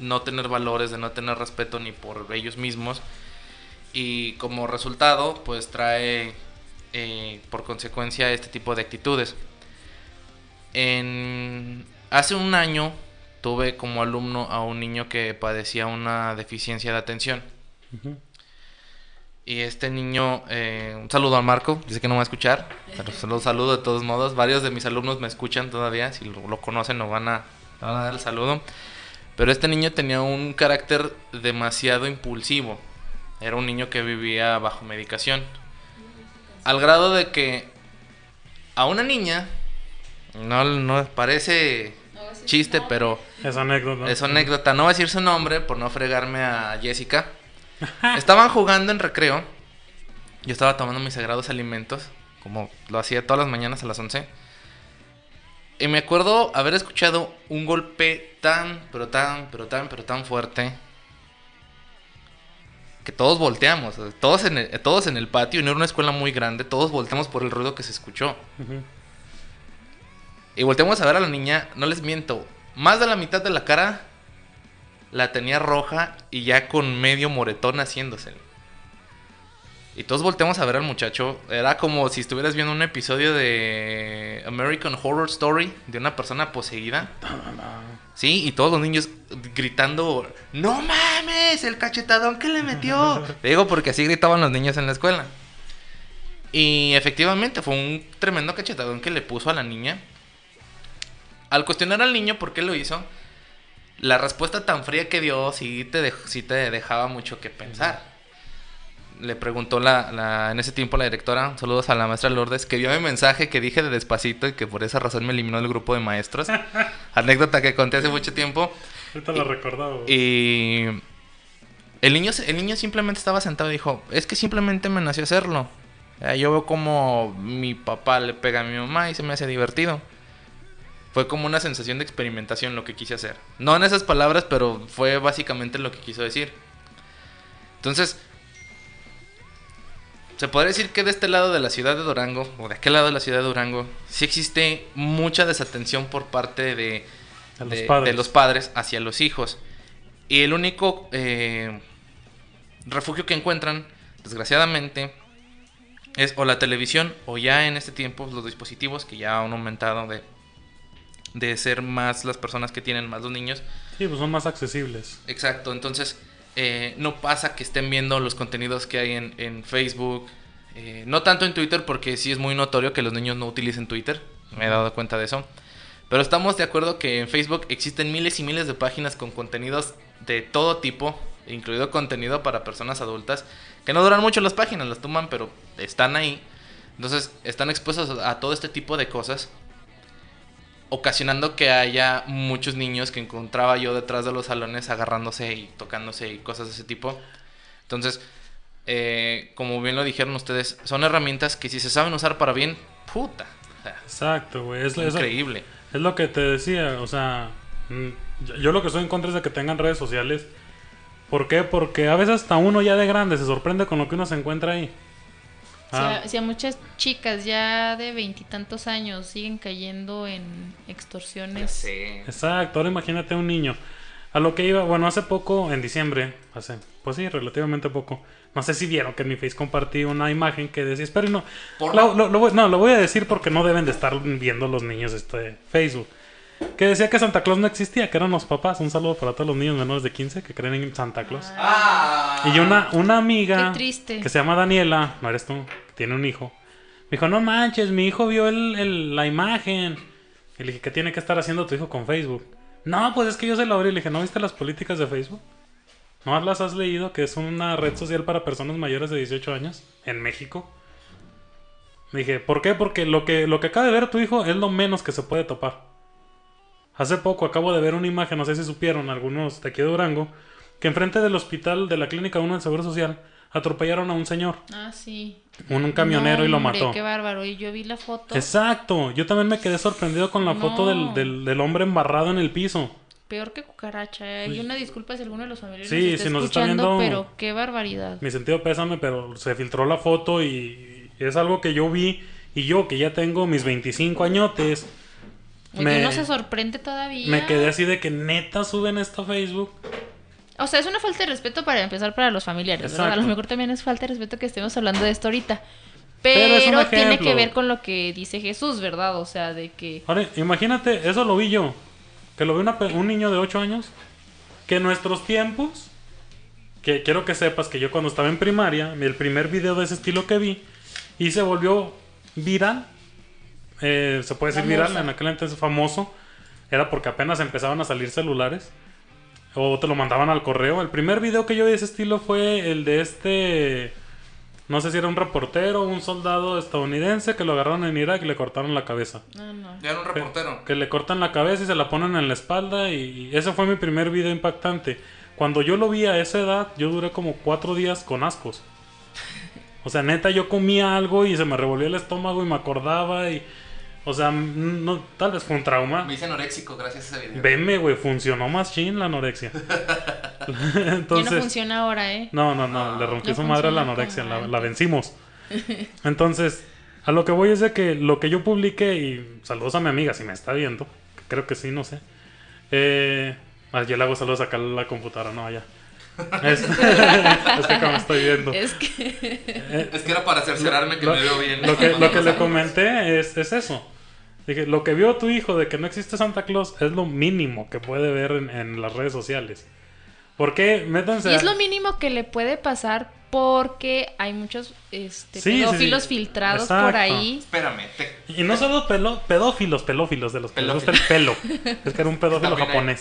no tener valores, de no tener respeto ni por ellos mismos. Y como resultado, pues trae eh, por consecuencia este tipo de actitudes. En, hace un año tuve como alumno a un niño que padecía una deficiencia de atención. Y este niño, eh, un saludo a Marco, dice que no va a escuchar, pero se lo saludo de todos modos. Varios de mis alumnos me escuchan todavía, si lo, lo conocen nos van a, van a dar el saludo. Pero este niño tenía un carácter demasiado impulsivo. Era un niño que vivía bajo medicación. Al grado de que a una niña, no, no parece chiste, pero Es anécdota. ¿no? es anécdota. No voy a decir su nombre por no fregarme a Jessica. Estaban jugando en recreo. Yo estaba tomando mis sagrados alimentos, como lo hacía todas las mañanas a las 11. Y me acuerdo haber escuchado un golpe tan, pero tan, pero tan, pero tan fuerte. Que todos volteamos, todos en, el, todos en el patio, y no era una escuela muy grande, todos volteamos por el ruido que se escuchó. Y volteamos a ver a la niña, no les miento, más de la mitad de la cara la tenía roja y ya con medio moretón haciéndose. Y todos volteamos a ver al muchacho. Era como si estuvieras viendo un episodio de American Horror Story de una persona poseída. Sí, y todos los niños gritando, no mames, el cachetadón que le metió. digo porque así gritaban los niños en la escuela. Y efectivamente fue un tremendo cachetadón que le puso a la niña. Al cuestionar al niño por qué lo hizo, la respuesta tan fría que dio sí te, sí te dejaba mucho que pensar. Le preguntó la, en ese tiempo la directora, saludos a la maestra Lourdes, que vio mi mensaje que dije de despacito y que por esa razón me eliminó del grupo de maestros. Anécdota que conté hace mucho tiempo. Ahorita lo recordaba. Y el niño, el niño simplemente estaba sentado y dijo, es que simplemente me nació hacerlo. Yo veo como mi papá le pega a mi mamá y se me hace divertido. Fue como una sensación de experimentación lo que quise hacer. No en esas palabras, pero fue básicamente lo que quiso decir. Entonces, se podría decir que de este lado de la ciudad de Durango, o de aquel lado de la ciudad de Durango, sí existe mucha desatención por parte de, los, padres. hacia los hijos. Y el único eh, refugio que encuentran, desgraciadamente, es o la televisión o ya en este tiempo los dispositivos que ya han aumentado de de ser más las personas que tienen más los niños. Sí, pues son más accesibles. Exacto, entonces eh, no pasa que estén viendo los contenidos que hay en, Facebook, eh, no tanto en Twitter porque sí es muy notorio que los niños no utilicen Twitter, me he dado cuenta de eso. Pero estamos de acuerdo que en Facebook existen miles y miles de páginas con contenidos de todo tipo, incluido contenido para personas adultas, que no duran mucho las páginas, las toman, pero están ahí. Entonces están expuestos a todo este tipo de cosas ocasionando que haya muchos niños que encontraba yo detrás de los salones agarrándose y tocándose y cosas de ese tipo. Entonces, eh, como bien lo dijeron ustedes, son herramientas que si se saben usar para bien, puta. Exacto, güey. Es increíble. es lo que te decía, o sea, mm, yo lo que estoy en contra es de que tengan redes sociales. ¿Por qué? Porque a veces hasta uno ya de grande se sorprende con lo que uno se encuentra ahí. Ah. Si, a, muchas chicas ya de veintitantos años siguen cayendo en extorsiones. Sí. Exacto, ahora imagínate un niño. A lo que iba, bueno, hace poco, en diciembre, hace, pues sí, relativamente poco. No sé si vieron que en mi face compartí una imagen que decía, espero no. Lo, no, lo voy a decir porque no deben de estar viendo los niños este Facebook que decía que Santa Claus no existía, que eran los papás. Un saludo para todos los niños menores de 15 que creen en Santa Claus. Ah. Y una, una amiga que se llama Daniela, no eres tú, tiene un hijo. Me dijo, no manches, mi hijo vio el, la imagen. Y le dije, ¿qué tiene que estar haciendo tu hijo con Facebook? No, pues es que yo se lo abrí. Le dije, ¿no viste las políticas de Facebook? ¿No las has leído? Que es una red social para personas mayores de 18 años en México. Le dije, ¿por qué? Porque lo que, lo que acaba de ver tu hijo es lo menos que se puede topar. Hace poco acabo de ver una imagen, no sé si supieron algunos de aquí de Durango, que enfrente del hospital de la Clínica 1 del Seguro Social atropellaron a un señor. Ah, sí. Un, camionero y lo mató. Qué bárbaro. Y yo vi la foto. Exacto. Yo también me quedé sorprendido con la foto del, del, hombre embarrado en el piso. Peor que cucaracha. Y una disculpa si alguno de los familiares sí, está si nos está viendo, pero qué barbaridad. Mi sentido pésame, pero se filtró la foto y es algo que yo vi y yo que ya tengo mis 25 añotes me, no se sorprende todavía. Me quedé así de que neta suben esto a Facebook. O sea, es una falta de respeto para empezar para los familiares, ¿verdad? A lo mejor también es falta de respeto que estemos hablando de esto ahorita. Pero, tiene que ver con lo que dice Jesús, ¿verdad? O sea, de que... Ahora, imagínate, eso lo vi yo. Que lo vi un niño de 8 años. Que en nuestros tiempos... Que quiero que sepas que yo cuando estaba en primaria, el primer video de ese estilo que vi, y se volvió viral eh, se puede decir viral, en aquel entonces famoso, era porque apenas empezaban a salir celulares. O te lo mandaban al correo. El primer video que yo vi de ese estilo fue el de este. No sé si era un reportero o un soldado estadounidense que lo agarraron en Irak y le cortaron la cabeza. Ah, ya era un reportero. Que, le cortan la cabeza y se la ponen en la espalda. Y, y, ese fue mi primer video impactante. Cuando yo lo vi a esa edad, yo duré como cuatro días con ascos. O sea, neta, yo comía algo y se me revolvió el estómago y me acordaba y o sea, no, tal vez fue un trauma. Me hice anoréxico gracias a ese video. Veme, güey, funcionó más chin la anorexia. Entonces, ya no funciona ahora, ¿eh? No, no, no, le rompí No su madre a la anorexia, como la, vencimos. Entonces, a lo que voy es de que lo que yo publiqué, y saludos a mi amiga si me está viendo, creo que sí, no sé. Eh, ah, yo le hago saludos acá a la computadora, no, allá. Es, es que acá me estoy viendo. Es que Eh, Es que era para cerciorarme que lo, me veo bien. lo que, lo que le comenté es, es eso. Dije, lo que vio tu hijo de que no existe Santa Claus es lo mínimo que puede ver en, en las redes sociales. ¿Por qué? Métanse y es a- lo mínimo que le puede pasar porque hay muchos este, Sí, pedófilos sí. filtrados Exacto. por ahí. Espérame, te- Y no solo pelo- pedófilos, pelófilos, de los que les gusta el pelo. Es que era un pedófilo también hay- japonés.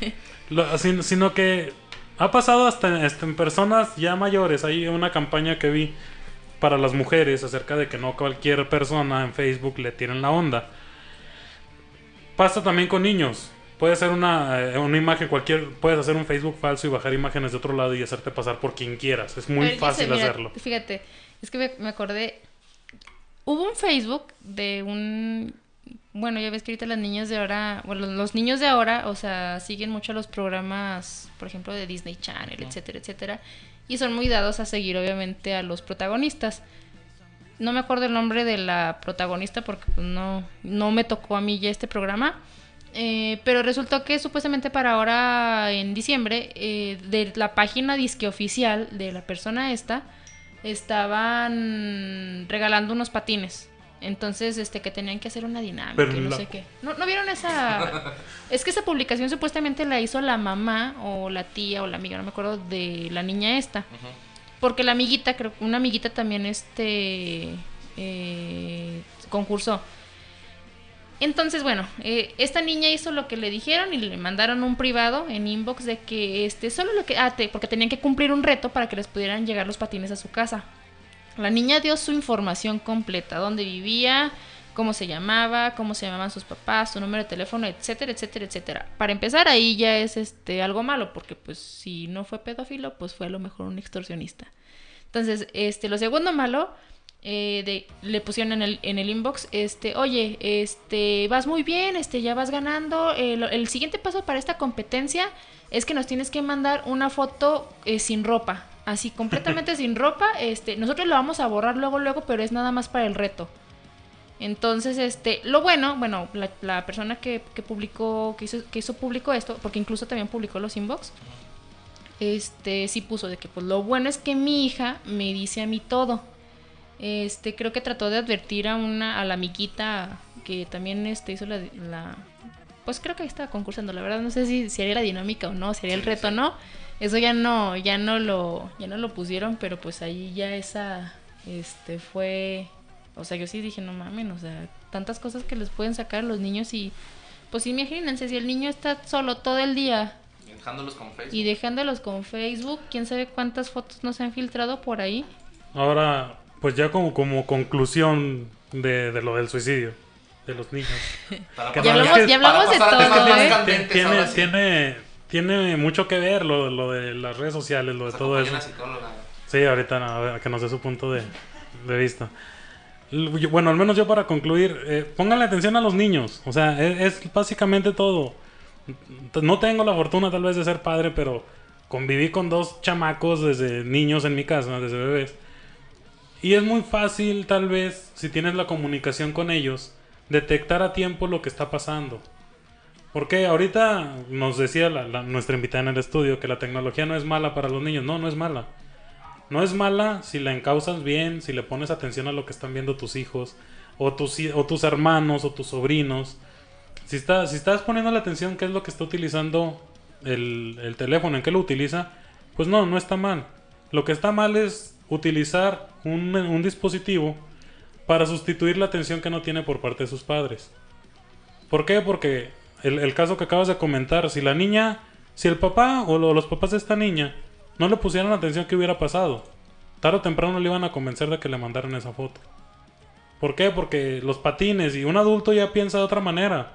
sí. Lo- sin- sino que ha pasado hasta, hasta en personas ya mayores. Hay una campaña que vi para las mujeres acerca de que no cualquier persona en Facebook le tiren la onda. Pasa también con niños. Puede ser una, eh, una imagen cualquier, puedes hacer un Facebook falso y bajar imágenes de otro lado y hacerte pasar por quien quieras. Es muy ver, fácil mira, hacerlo. Fíjate, es que me, me acordé. Hubo un Facebook de un. Bueno, ya ves que ahorita las niñas de ahora. Bueno, los niños de ahora, o sea, siguen mucho los programas, por ejemplo, de Disney Channel, etcétera, etcétera. Y son muy dados a seguir, obviamente, a los protagonistas. No me acuerdo el nombre de la protagonista porque pues, no, no me tocó a mí ya este programa. Eh, pero resultó que supuestamente para ahora en diciembre, eh, de la página disque oficial de la persona esta, estaban regalando unos patines. Entonces, este, que tenían que hacer una dinámica Pero y no la- sé qué. ¿No, ¿No vieron esa? es que esa publicación supuestamente la hizo la mamá o la tía o la amiga, no me acuerdo, de la niña esta. Porque la amiguita, creo que una amiguita también este eh, concursó. Entonces, bueno, eh, esta niña hizo lo que le dijeron y le mandaron un privado en inbox de que este solo lo que ah, te- porque tenían que cumplir un reto para que les pudieran llegar los patines a su casa. La niña dio su información completa, dónde vivía, cómo se llamaba, cómo se llamaban sus papás, su número de teléfono, etcétera, etcétera, etcétera. Para empezar ahí ya es este algo malo porque pues si no fue pedófilo, pues fue a lo mejor un extorsionista. Entonces, este lo segundo malo eh, de, le pusieron en el, en el inbox, este, oye, este, vas muy bien, este, ya vas ganando. eh, el siguiente paso para esta competencia es que nos tienes que mandar una foto eh, sin ropa, así completamente sin ropa. Este, nosotros lo vamos a borrar luego, luego, pero es nada más para el reto. Entonces, este, lo bueno, bueno, la, la persona que, que publicó, que hizo, que hizo público esto, porque incluso también publicó los inbox, este, sí puso de que, pues, lo bueno es que mi hija me dice a mí todo. Este, creo que trató de advertir a una, a la amiguita que también este hizo la, la- pues creo que ahí estaba concursando, la verdad no sé si, si haría la dinámica o no, si haría el reto o sí. no. Eso ya no, ya no lo, ya no lo pusieron, pero pues ahí ya esa, este, fue, o sea, yo sí dije, no mames, o sea, tantas cosas que les pueden sacar a los niños y, pues imagínense, si el niño está solo todo el día Y Dejándolos con Facebook. y dejándolos con Facebook, quién sabe cuántas fotos no se han filtrado por ahí. Ahora, pues ya como, como conclusión de, de lo del suicidio de los niños. Para Ya pasar- hablamos- ya hablamos de todo, ¿eh? tiene, sí. tiene, tiene mucho que ver lo, lo de las redes sociales, lo de todo eso. Sí, ahorita no, a ver, que nos dé su punto de, de vista. Bueno, al menos yo para concluir, eh, pónganle atención a los niños. O sea, es, es básicamente todo. No tengo la fortuna tal vez de ser padre, pero conviví con dos chamacos desde niños en mi casa, desde bebés. Y es muy fácil tal vez, si tienes la comunicación con ellos, detectar a tiempo lo que está pasando. Porque ahorita nos decía la- nuestra invitada en el estudio que la tecnología no es mala para los niños. No, no es mala. No es mala si la encausas bien, si le pones atención a lo que están viendo tus hijos, o tus, o tus hermanos, o tus sobrinos. Si, está, si estás poniendo la atención qué es lo que está utilizando el, el teléfono, en qué lo utiliza, pues no, no está mal. Lo que está mal es utilizar un, un dispositivo para sustituir la atención que no tiene por parte de sus padres. ¿Por qué? Porque el, el caso que acabas de comentar, si la niña, si el papá o lo- los papás de esta niña no le pusieran atención, ¿qué hubiera pasado? Tarde o temprano le iban a convencer de que le mandaran esa foto. ¿Por qué? Porque los patines y un adulto ya piensa de otra manera.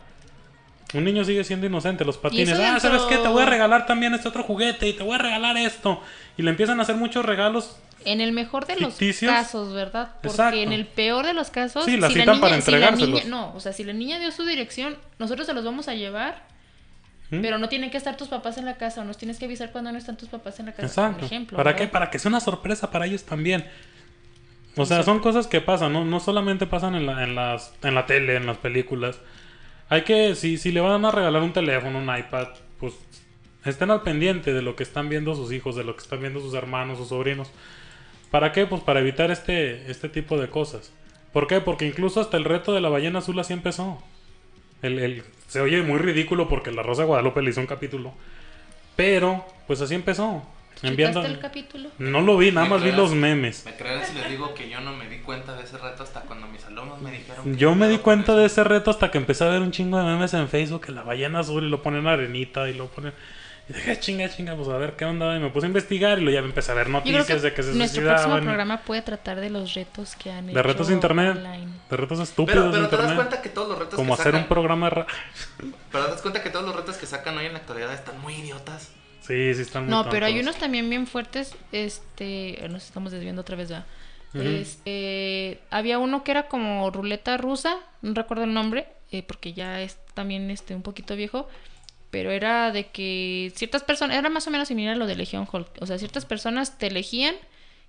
Un niño sigue siendo inocente, los patines. Ah, ¿sabes qué? Te voy a regalar también este otro juguete y te voy a regalar esto. Y le empiezan a hacer muchos regalos. En el mejor de los ¿Ficticios? casos, ¿verdad? Porque Exacto. en el peor de los casos, Sí, la si citan para si la niña- no, o sea, si la niña dio su dirección, nosotros se los vamos a llevar ¿Mm? Pero no tienen que estar tus papás en la casa o nos tienes que avisar cuando no están tus papás en la casa, Exacto. por ejemplo. ¿Para ¿verdad? qué? Para que sea una sorpresa para ellos también. O sea, son cosas que pasan, ¿no? No solamente pasan en la, en las, en la tele, en las películas. Hay que, si, si le van a regalar un teléfono, un iPad, pues estén al pendiente de lo que están viendo sus hijos, de lo que están viendo sus hermanos, sus sobrinos. ¿Para qué? Pues para evitar este, este tipo de cosas. ¿Por qué? Porque incluso hasta el reto de la ballena azul así empezó. El, el- se oye muy ridículo porque la Rosa de Guadalupe le hizo un capítulo. Pero, pues así empezó. Enviando... ¿Checaste el capítulo? No lo vi, nada ¿Me más vi creerás? los memes. ¿Me creerán si les digo que yo no me di cuenta de ese reto hasta cuando mis alumnos me dijeron que Yo me di cuenta de ese reto hasta que empecé a ver un chingo de memes en Facebook que la ballena azul y lo ponen arenita y lo ponen... Y dije, "Ah, chinga, chinga, pues a ver qué onda. Y me puse a investigar y luego ya empecé a ver noticias de que se nuestro próximo programa puede tratar de los retos que han hecho De retos de internet. online. De retos estúpidos Pero, pero de te das cuenta que todos los retos Como que hacer sacan, un programa de... ra- Pero te das cuenta que todos los retos que sacan hoy en la actualidad están muy idiotas. Sí, sí están muy No, pero hay unos también bien fuertes. Este, nos estamos desviando otra vez, ¿verdad? Ujú. Este, había uno que era como ruleta rusa, no recuerdo el nombre, eh, porque ya es también este un poquito viejo, pero era de que ciertas personas, era más o menos similar a lo de Legion Hulk, o sea, ciertas personas te elegían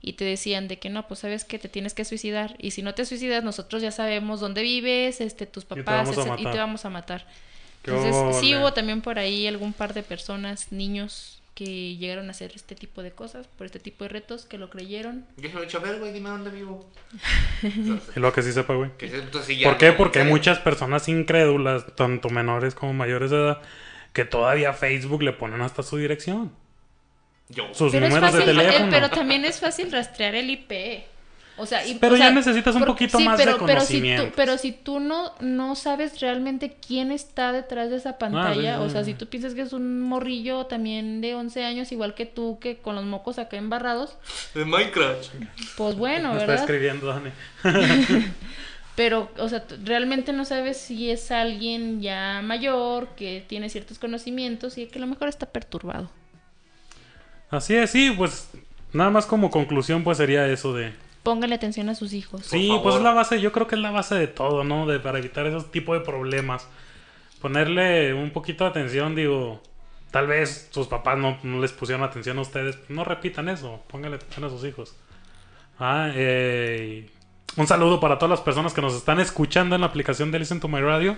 y te decían de que no, pues sabes que te tienes que suicidar y si no te suicidas nosotros ya sabemos dónde vives, este, tus te papás, vamos a etc- y matar. te vamos a matar. Qué Entonces, sí hubo también por ahí algún par de personas, niños, que llegaron a hacer este tipo de cosas, por este tipo de retos, que lo creyeron. Yo se lo he dicho, a ver, güey, dime dónde vivo. Y lo que sí sepa, güey. ¿Por qué? Porque hay muchas personas incrédulas, tanto menores como mayores de edad, que todavía Facebook le ponen hasta su dirección. Yo. Sus Pero números fácil, de eh, teléfono. pero también es fácil rastrear el IP. O sea, y- Pero o sea, ya necesitas un por- poquito sí, más de pero, pero si tú, conocimiento. pero si tú no, no sabes realmente quién está detrás de esa pantalla, Ah, sí, o sí, sea, sí. si tú piensas que es un morrillo también de 11 años, igual que tú, que con los mocos acá embarrados, De Minecraft. pues bueno, Me está ¿verdad? escribiendo, Dani. Pero, o sea, realmente no sabes si es alguien ya mayor, que tiene ciertos conocimientos y que a lo mejor está perturbado. Así es, sí, pues nada más como conclusión pues sería eso de... Póngale atención a sus hijos. Sí, pues es la base, yo creo que es la base de todo, ¿no? De, para evitar esos tipos de problemas. Ponerle un poquito de atención, digo, tal vez sus papás no, no les pusieron atención a ustedes, no repitan eso, pónganle atención a sus hijos. Ah, eh, un saludo para todas las personas que nos están escuchando en la aplicación de Listen to My Radio.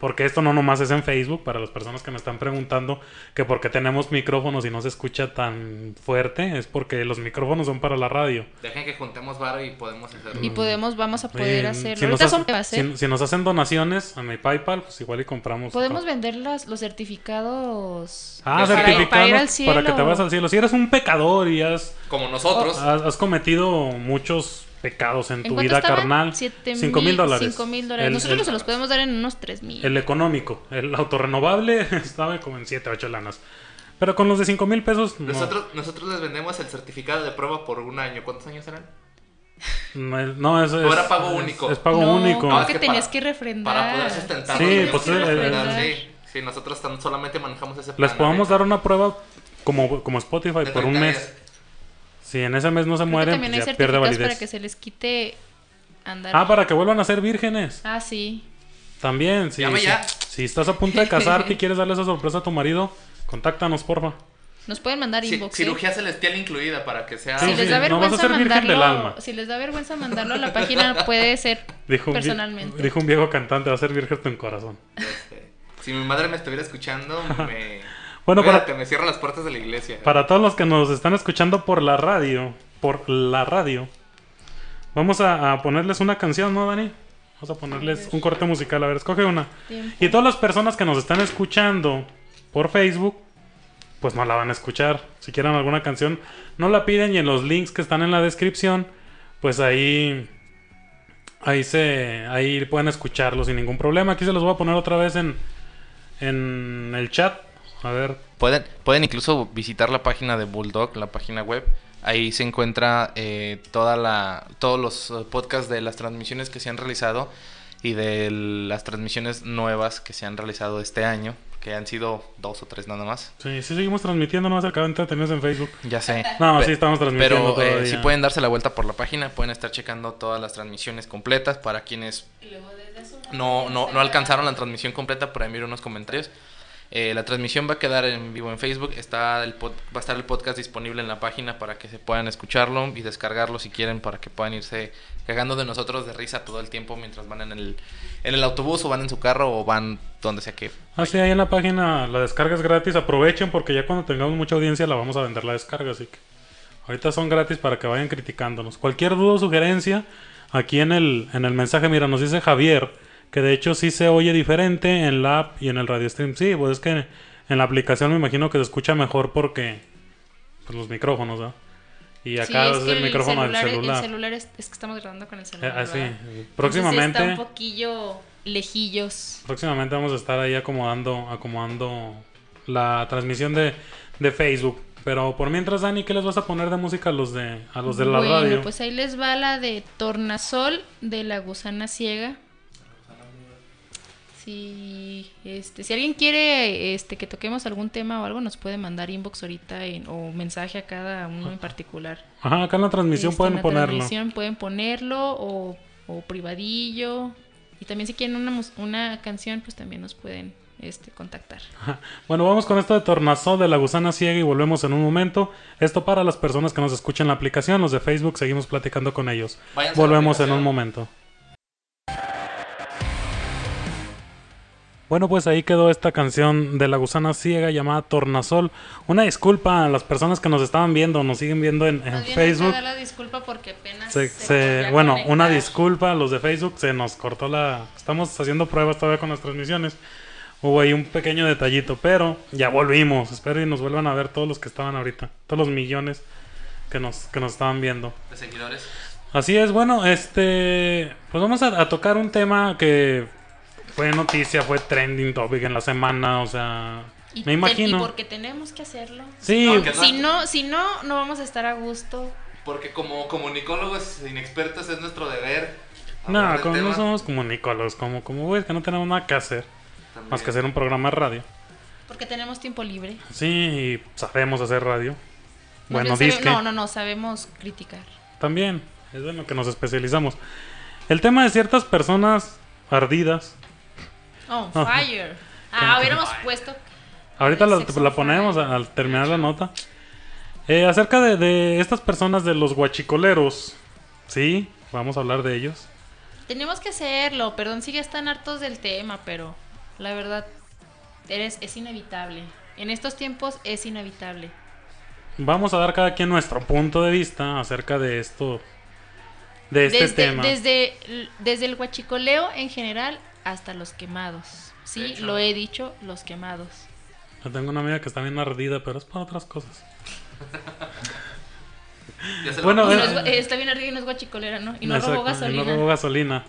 Porque esto no nomás es en Facebook, para las personas que me están preguntando que por qué tenemos micrófonos y no se escucha tan fuerte, es porque los micrófonos son para la radio. Dejen que juntemos varo y podemos hacerlo. Y podemos, vamos a poder Eh, hacerlo. Si nos, Ahorita hacen, son si- si nos hacen donaciones a mi PayPal, pues igual y compramos. Podemos vender las- los certificados Ah, Para- certificados para ir al para, cielo. que te vayas al cielo. Si eres un pecador y has, Como nosotros. has, has cometido muchos pecados en ¿En tu vida estaban? carnal, Siete cinco mil dólares. Cinco mil dólares. El- Nosotros el- se los podemos dar en unos tres mil. El económico, el autorrenovable estaba como en 7, 8 lanas. Pero con los de 5 mil pesos, no, Nosotros, nosotros les vendemos el certificado de prueba por un año. ¿Cuántos años eran? no, es- no, es, ¿O era es- pago es- único? Es pago no, único. creo es que que tenías para- que refrendar. Para poder sustentar. Sí, pues, el- sí. Sí, nosotros tan- solamente manejamos ese plan. Les podemos dar una prueba como, como Spotify De por un 30 mes. Si en ese mes no se Creo mueren, también pues hay ya pierde validez. para que se les quite andar. Ah, para que vuelvan a ser vírgenes. Ah, sí. También, sí. Llama sí. ya. Si estás a punto de casarte y quieres darle esa sorpresa a tu marido, contáctanos, porfa. Nos pueden mandar Sí, inbox. ¿eh? cirugía celestial incluida para que sea. Sí, Si les da no vas a vergüenza ser virgen del alma. si les da vergüenza mandarlo a la página, puede ser Dijo un, personalmente. dijo un viejo cantante, va a ser virgen en corazón. Este, si mi madre me estuviera escuchando, me. Bueno, para- Cuídate, me cierro las puertas de la iglesia. Para todos los que nos están escuchando por la radio, por la radio, vamos a, a ponerles una canción, ¿no, Dani? Vamos a ponerles un corte musical. A ver, escoge una. Tiempo. Y todas las personas que nos están escuchando por Facebook, pues no la van a escuchar. Si quieren alguna canción, no la piden y en los links que están en la descripción, pues ahí ahí se ahí pueden escucharlo sin ningún problema. Aquí se los voy a poner otra vez en en el chat. A ver, Pueden, pueden incluso visitar la página de Bulldog, la página web. Ahí se encuentra eh, toda la, todos los eh, podcasts de las transmisiones que se han realizado y de las transmisiones nuevas que se han realizado este año, que han sido dos o tres nada más. sí, sí seguimos transmitiendo, no más acá entretenidos en Facebook. Ya sé. No, Pe- sí estamos transmitiendo Pero eh, si pueden darse la vuelta por la página, pueden estar checando todas las transmisiones completas para quienes no, no, no alcanzaron la transmisión completa, por ahí miro unos comentarios. Eh, la transmisión va a quedar en vivo en Facebook. Está el pod- va a estar el podcast disponible en la página para que se puedan escucharlo y descargarlo si quieren para que puedan irse cagando de nosotros de risa todo el tiempo mientras van en el, en el autobús o van en su carro o van donde sea que. Así ahí en la página la descarga es gratis. Aprovechen porque ya cuando tengamos mucha audiencia la vamos a vender la descarga. Así que ahorita son gratis para que vayan criticándonos. Cualquier duda o sugerencia, aquí en el, en el mensaje, mira, nos dice Javier que de hecho sí se oye diferente en la app y en el radio stream. Sí, pues es que en la aplicación me imagino que se escucha mejor porque pues, los micrófonos, ¿no? Y acá sí, es el, micrófono del celular. El celular es, es que estamos grabando con el Eh, celular. Entonces próximamente. está un poquillo lejillos. Próximamente vamos a estar ahí acomodando, acomodando la transmisión de, de Facebook. Pero por mientras, Dani, ¿qué les vas a poner de música a los de, a los de la bueno, radio? pues ahí les va la de Tornasol de la gusana ciega. Si, este, si alguien quiere este, que toquemos algún tema o algo, nos puede mandar inbox ahorita en- o mensaje a cada uno en particular. Ajá, acá en la transmisión Este, pueden en la ponerlo. transmisión pueden ponerlo o, o privadillo. Y también si quieren una, una canción, pues también nos pueden este, contactar. Ajá. Bueno, vamos con esto de Tornasol de la gusana ciega y volvemos en un momento. Esto para las personas que nos escuchan en la aplicación, los de Facebook, seguimos platicando con ellos. Váyanse Volvemos en un momento. Bueno, pues ahí quedó esta canción de la gusana ciega llamada Tornasol. Una disculpa a las personas que nos estaban viendo, nos siguen viendo en, en Facebook. la disculpa porque apenas Se- se- bueno, una disculpa a los de Facebook, se nos cortó la... Estamos haciendo pruebas todavía con las transmisiones. Hubo ahí un pequeño detallito, pero ya volvimos. Espero y nos vuelvan a ver todos los que estaban ahorita, todos los millones que nos, que nos estaban viendo. de seguidores. Así es, bueno, este... Pues vamos a, a tocar un tema que fue noticia, fue trending topic en la semana, o sea... Y, me imagino. y porque tenemos que hacerlo. Sí, Porque Si no, si no, no vamos a estar a gusto. Porque como comunicólogos inexpertos es nuestro deber. no, como no somos comunicólogos, como, como güeyes que no tenemos nada que hacer. También. Más que hacer un programa de radio. Porque tenemos tiempo libre. Sí, y sabemos hacer radio. Bueno, bien sabe- disque. No, no, no, sabemos criticar. También, es en lo que nos especializamos. El tema de ciertas personas ardidas. Oh, Ajá. fire. Ah, hubiéramos puesto. Ahorita la, ponemos fire. al terminar la nota. Eh, acerca de, de estas personas de los guachicoleros. Sí, vamos a hablar de ellos. Tenemos que hacerlo. Perdón si ya están hartos del tema, pero la verdad eres, es inevitable. En estos tiempos es inevitable. Vamos a dar cada quien nuestro punto de vista acerca de esto. De este desde, tema. Desde, desde el guachicoleo en general hasta los quemados. De Sí, hecho. lo he dicho, los quemados. Yo tengo una amiga que está bien ardida, pero es para otras cosas. Bueno, Y vamos no es eh, está bien arriba y no es guachicolera, ¿no? Y no Exacto, robó gasolina. Y no robó gasolina.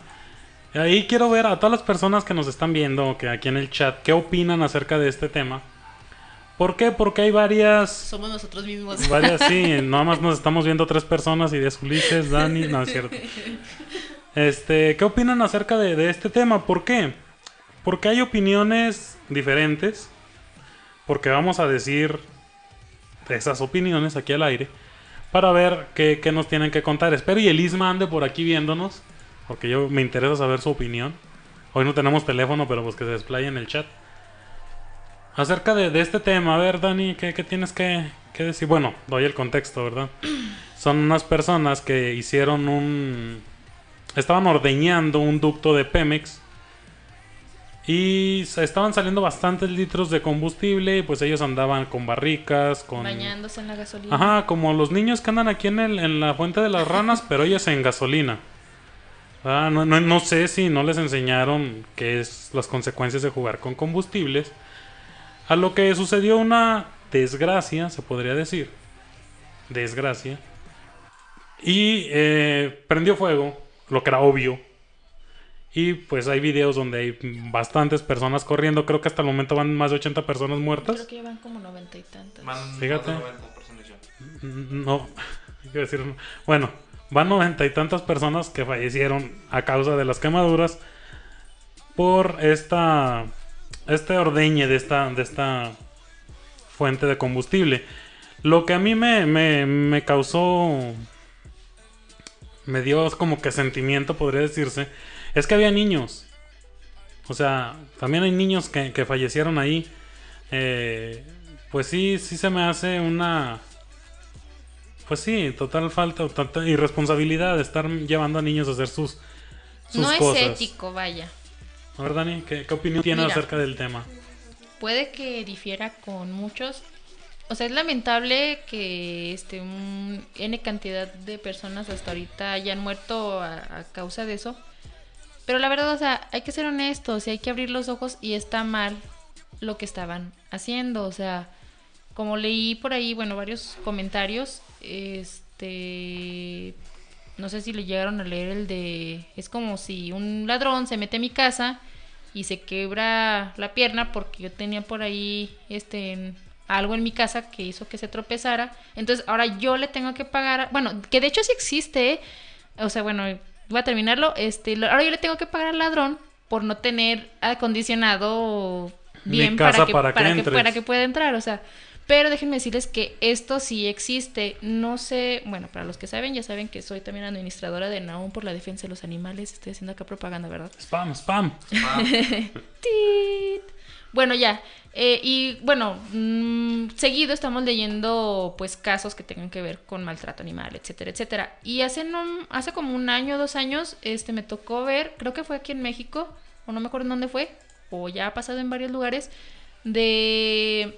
Y ahí quiero ver a todas las personas que nos están viendo, que aquí en el chat, qué opinan acerca de este tema. ¿Por qué? Porque hay varias, Somos nosotros mismos. varias, sí, nada más nos estamos viendo tres personas y es Ulises, Dani, no es cierto. Este, ¿qué opinan acerca de, este tema? ¿Por qué? Porque hay opiniones diferentes, porque vamos a decir esas opiniones aquí al aire, para ver qué, nos tienen que contar. Espero y Elisma ande por aquí viéndonos, porque yo me interesa saber su opinión. Hoy no tenemos teléfono, pero pues que se desplaye en el chat. Acerca de, este tema, a ver, Dani, ¿qué, qué tienes que, que decir? Bueno, doy el contexto, ¿verdad? Son unas personas que hicieron un... Estaban ordeñando un ducto de Pemex y estaban saliendo bastantes litros de combustible y pues ellos andaban con barricas, con... Bañándose en la gasolina. Ajá, como los niños que andan aquí en, el, en la fuente de las ranas, pero ellos en gasolina. Ah, no, no, no sé si no les enseñaron qué es las consecuencias de jugar con combustibles. A lo que sucedió una desgracia, se podría decir. Desgracia. Y eh, prendió fuego, lo que era obvio. Y pues hay videos donde hay bastantes personas corriendo. Creo que hasta el momento van más de 80 personas muertas. Creo que llevan como noventa y tantas. Van Fíjate. 90 personas ya. No, decir, no. bueno, van noventa y tantas personas que fallecieron a causa de las quemaduras por esta este ordeñe de esta de esta fuente de combustible. Lo que a mí me, me, me causó me dio como que sentimiento, podría decirse, es que había niños. O sea, también hay niños que, que fallecieron ahí. eh, pues sí, sí se me hace una... Pues sí, total falta, total irresponsabilidad de estar llevando a niños a hacer sus, sus no cosas. es ético, vaya. A ver, Dani, ¿qué, qué opinión tienes Mira. acerca del tema? Puede que difiera con muchos. O sea, es lamentable que este un N cantidad de personas hasta ahorita hayan muerto a, causa de eso. Pero la verdad, o sea, hay que ser honestos y hay que abrir los ojos y está mal lo que estaban haciendo. O sea, como leí por ahí, bueno, varios comentarios, este, no sé si le llegaron a leer el de, es como si un ladrón se mete a mi casa y se quebra la pierna porque yo tenía por ahí, este, algo en mi casa que hizo que se tropezara. Entonces ahora yo le tengo que pagar, bueno, que de hecho sí existe, ¿eh? o sea, bueno, voy a terminarlo, este, ahora yo le tengo que pagar al ladrón por no tener acondicionado Mi bien casa para que, para para, que para pueda entrar, o sea, pero déjenme decirles que esto sí existe, no sé, bueno, para los que saben, ya saben que soy también administradora de Naum por la defensa de los animales, estoy haciendo acá propaganda, ¿verdad? Spam, spam. Tit. Bueno, ya. eh, y bueno, mm, seguido estamos leyendo pues casos que tengan que ver con maltrato animal, etcétera, etcétera. Y hace no, hace como un año, dos años, este me tocó ver, creo que fue aquí en México, o no me acuerdo en dónde fue, o ya ha pasado en varios lugares, de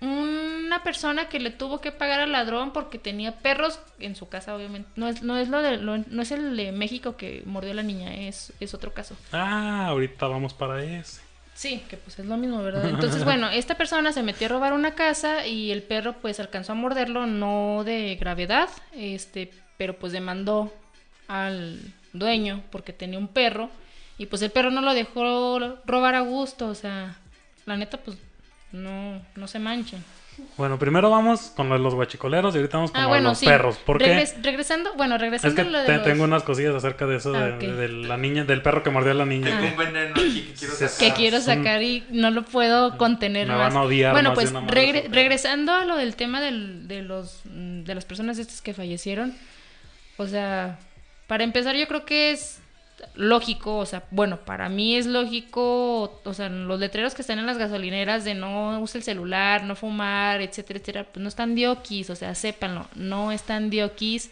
una persona que le tuvo que pagar al ladrón porque tenía perros en su casa, obviamente. No es, no es lo de, lo- no es el de México que mordió a la niña, es, es otro caso. Ah, ahorita vamos para ese. Sí, que pues es lo mismo, ¿verdad? Entonces, bueno, esta persona se metió a robar una casa y el perro pues alcanzó a morderlo, no de gravedad, este, pero pues demandó al dueño porque tenía un perro y pues el perro no lo dejó robar a gusto, o sea, la neta pues no, no se manchen. Bueno, primero vamos con lo de los guachicoleros y ahorita vamos con Ah, lo de bueno, los sí. perros. ¿Por qué? Regres- regresando, bueno, Es regresando que a lo de te- los- tengo unas cosillas acerca de eso, de, Ah, ok. de la niña, del perro que mordió a la niña. Tengo un veneno aquí que quiero sacar. que quiero sacar y no lo puedo contener Me más. van a odiar bueno, más de pues una manera regre- regresando a lo del tema del- de los de las personas estas que fallecieron, o sea, para empezar yo creo que es lógico, o sea, bueno, para mí es lógico, o sea, los letreros que están en las gasolineras de no use el celular, no fumar, etcétera, etcétera, pues no están dioquis, o sea, sépanlo, no están dioquis.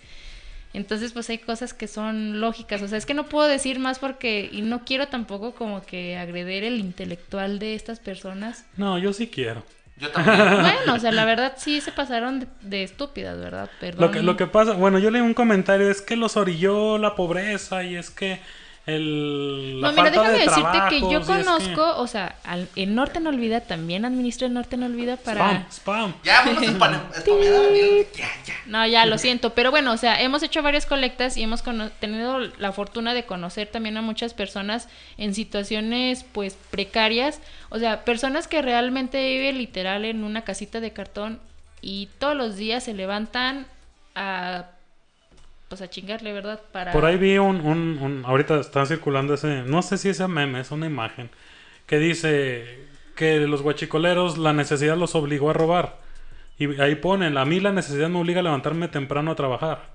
Entonces, pues hay cosas que son lógicas. O sea, es que no puedo decir más porque. Y no quiero tampoco como que agreder el intelectual de estas personas. No, yo sí quiero. Yo también. Bueno, o sea, la verdad sí se pasaron de, de estúpidas, ¿verdad? Perdón. Lo que, lo que pasa, bueno, yo leí un comentario, es que los orilló la pobreza y es que el... la No, mira, falta déjame de decirte que yo es conozco, o sea, al, el Norte no olvida, también administra el Norte no olvida para... Spam, spam. Ya, vamos a. Ya, ya. No, ya lo siento, pero bueno, o sea, hemos hecho varias colectas y hemos tenido la fortuna de conocer también a muchas personas en situaciones pues precarias, o sea, personas que realmente viven literal en una casita de cartón y todos los días se levantan a pues a chingarle, ¿verdad? Para Por ahí vi un, un, un- ahorita está circulando ese, no sé si ese meme, es una imagen, que dice que los guachicoleros la necesidad los obligó a robar. Y ahí ponen, a mí la necesidad me obliga a levantarme temprano a trabajar.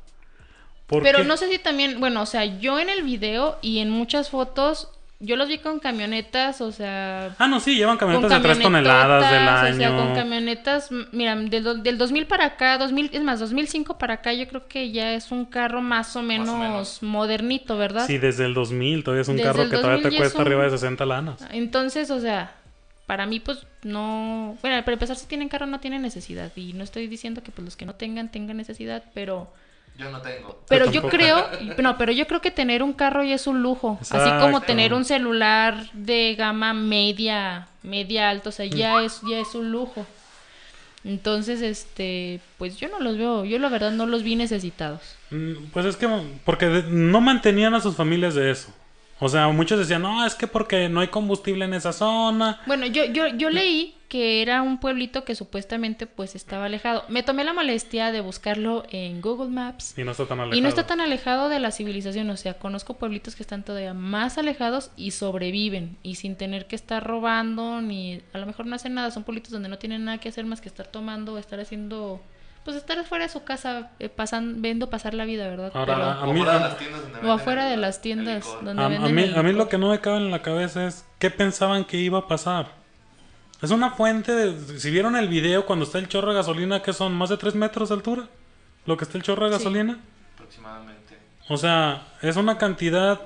¿Por Pero qué? no sé si también, bueno, o sea, yo en el video y en muchas fotos yo los vi con camionetas, o sea, Ah, no, sí, llevan con camionetas de 3 toneladas del año. O sea, con camionetas, mira, del, del 2000 para acá, 2000, es más, 2005 para acá, yo creo que ya es un carro más o menos, menos. modernito, ¿verdad? Sí, desde el 2000, todavía es un Desde carro que todavía 2000 te cuesta un- arriba de 60 lanas. Entonces, o sea, para mí, pues, no... Bueno, para empezar, si tienen carro no tienen necesidad. Y no estoy diciendo que pues los que no tengan, tengan necesidad, pero... Yo no tengo. Pero yo creo, no, pero yo creo que tener un carro ya es un lujo, así como tener un celular de gama media, media alta, o sea, ya es ya es un lujo. Entonces, este, pues yo no los veo, yo la verdad no los vi necesitados. Mm, Pues es que, porque no mantenían a sus familias de eso. O sea, muchos decían, no, es que porque no hay combustible en esa zona. Bueno, yo yo yo leí que era un pueblito que supuestamente pues estaba alejado. Me tomé la molestia de buscarlo en Google Maps. Y no está tan alejado. Y no está tan alejado de la civilización, o sea, conozco pueblitos que están todavía más alejados y sobreviven y sin tener que estar robando ni a lo mejor no hacen nada, son pueblitos donde no tienen nada que hacer más que estar tomando o estar haciendo pues estar fuera de su casa eh, pasan viendo pasar la vida, ¿verdad? Ahora, Pero- a O mí- fuera de a- las tiendas donde o venden afuera de las tiendas donde A, a venden mí, el a mí lo que no me cabe en la cabeza es qué pensaban que iba a pasar. Es una fuente de... Si vieron el video cuando está el chorro de gasolina, que son más de 3 metros de altura, lo que está el chorro de Sí. gasolina. Aproximadamente. O sea, es una cantidad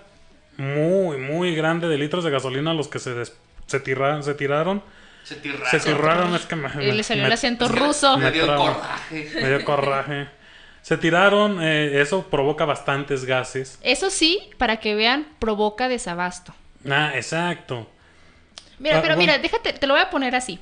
muy, muy grande de litros de gasolina los que se, des- se, tira- se tiraron. Se tiraron, es que me, Y le salió me- el acento ruso. Me dio Me trabo. coraje. me dio coraje. Se tiraron, eh, eso provoca bastantes gases. Eso sí, para que vean, provoca desabasto. Ah, exacto. Mira, Ah, pero bueno. mira, déjate, te lo voy a poner así.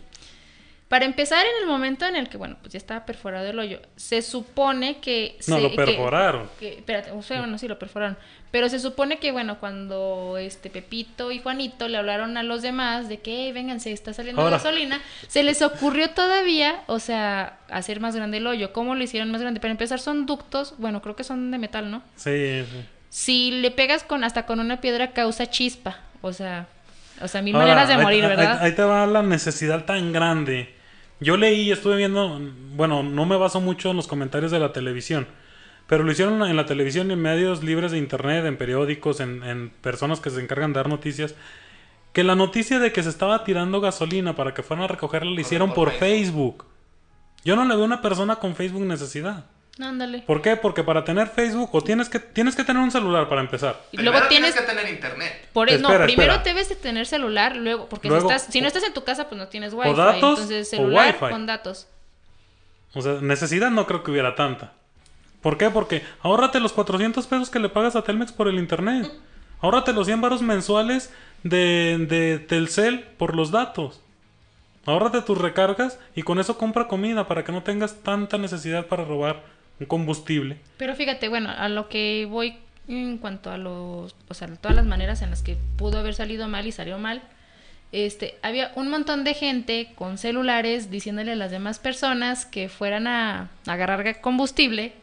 Para empezar, en el momento en el que, bueno, pues ya estaba perforado el hoyo, se supone que... No, lo perforaron. que- espérate, o sea, bueno, sí, lo perforaron. Pero se supone que, bueno, cuando este Pepito y Juanito le hablaron a los demás de que, "Ey, vénganse, está saliendo Ahora. gasolina, se les ocurrió todavía, o sea, hacer más grande el hoyo. ¿Cómo lo hicieron más grande? Para empezar, son ductos, bueno, creo que son de metal, ¿no? Sí, sí. Si le pegas con hasta con una piedra causa chispa, o sea, o sea, mil Ahora, maneras de ahí- morir, ahí- ¿verdad? Ahí, te va la necesidad tan grande. Yo leí, estuve viendo, bueno, no me baso mucho en los comentarios de la televisión, pero lo hicieron en la televisión y en medios libres de internet, en periódicos, en, en personas que se encargan de dar noticias, que la noticia de que se estaba tirando gasolina para que fueran a recogerla la hicieron por por Facebook. Yo no le veo a una persona con Facebook necesidad. No, ándale. ¿Por qué? Porque para tener Facebook o tienes que tienes que tener un celular para empezar. Y luego tienes, que tener internet. por eso, no, Espera, primero espera. debes de tener celular, luego, porque Luego- si, estás, si no estás en tu casa, pues no tienes wifi, datos entonces o celular wifi. con datos. O sea, necesidad no creo que hubiera tanta. ¿Por qué? Porque ahórrate los 400 pesos que le pagas a Telmex por el internet. Ahórrate los 100 baros mensuales de, de Telcel por los datos. Ahórrate tus recargas y con eso compra comida para que no tengas tanta necesidad para robar un combustible. Pero fíjate, bueno, a lo que voy en cuanto a los, o sea, todas las maneras en las que pudo haber salido mal y salió mal, este, había un montón de gente con celulares diciéndole a las demás personas que fueran a, a agarrar ga- combustible.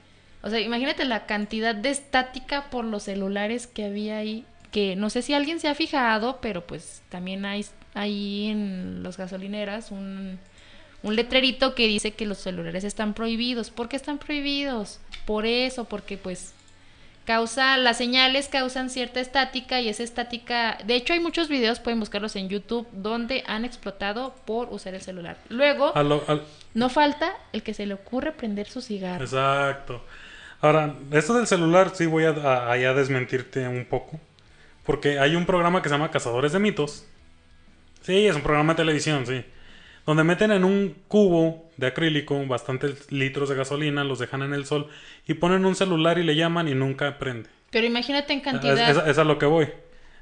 O sea, imagínate la cantidad de estática por los celulares que había ahí, que no sé si alguien se ha fijado, pero pues también hay ahí en los gasolineras un, un letrerito que dice que los celulares están prohibidos. ¿Por qué están prohibidos? Por eso, porque pues causa, las señales causan cierta estática y esa estática, de hecho hay muchos videos, pueden buscarlos en YouTube, donde han explotado por usar el celular. Luego, A lo- al- no falta el que se le ocurre prender su cigarro. Exacto. Ahora, esto del celular sí voy a, a desmentirte un poco. Porque hay un programa que se llama Cazadores de Mitos. Sí, es un programa de televisión, sí. Donde meten en un cubo de acrílico bastantes litros de gasolina, los dejan en el sol y ponen un celular y le llaman y nunca prende. Pero imagínate en cantidad. es- es a lo que voy.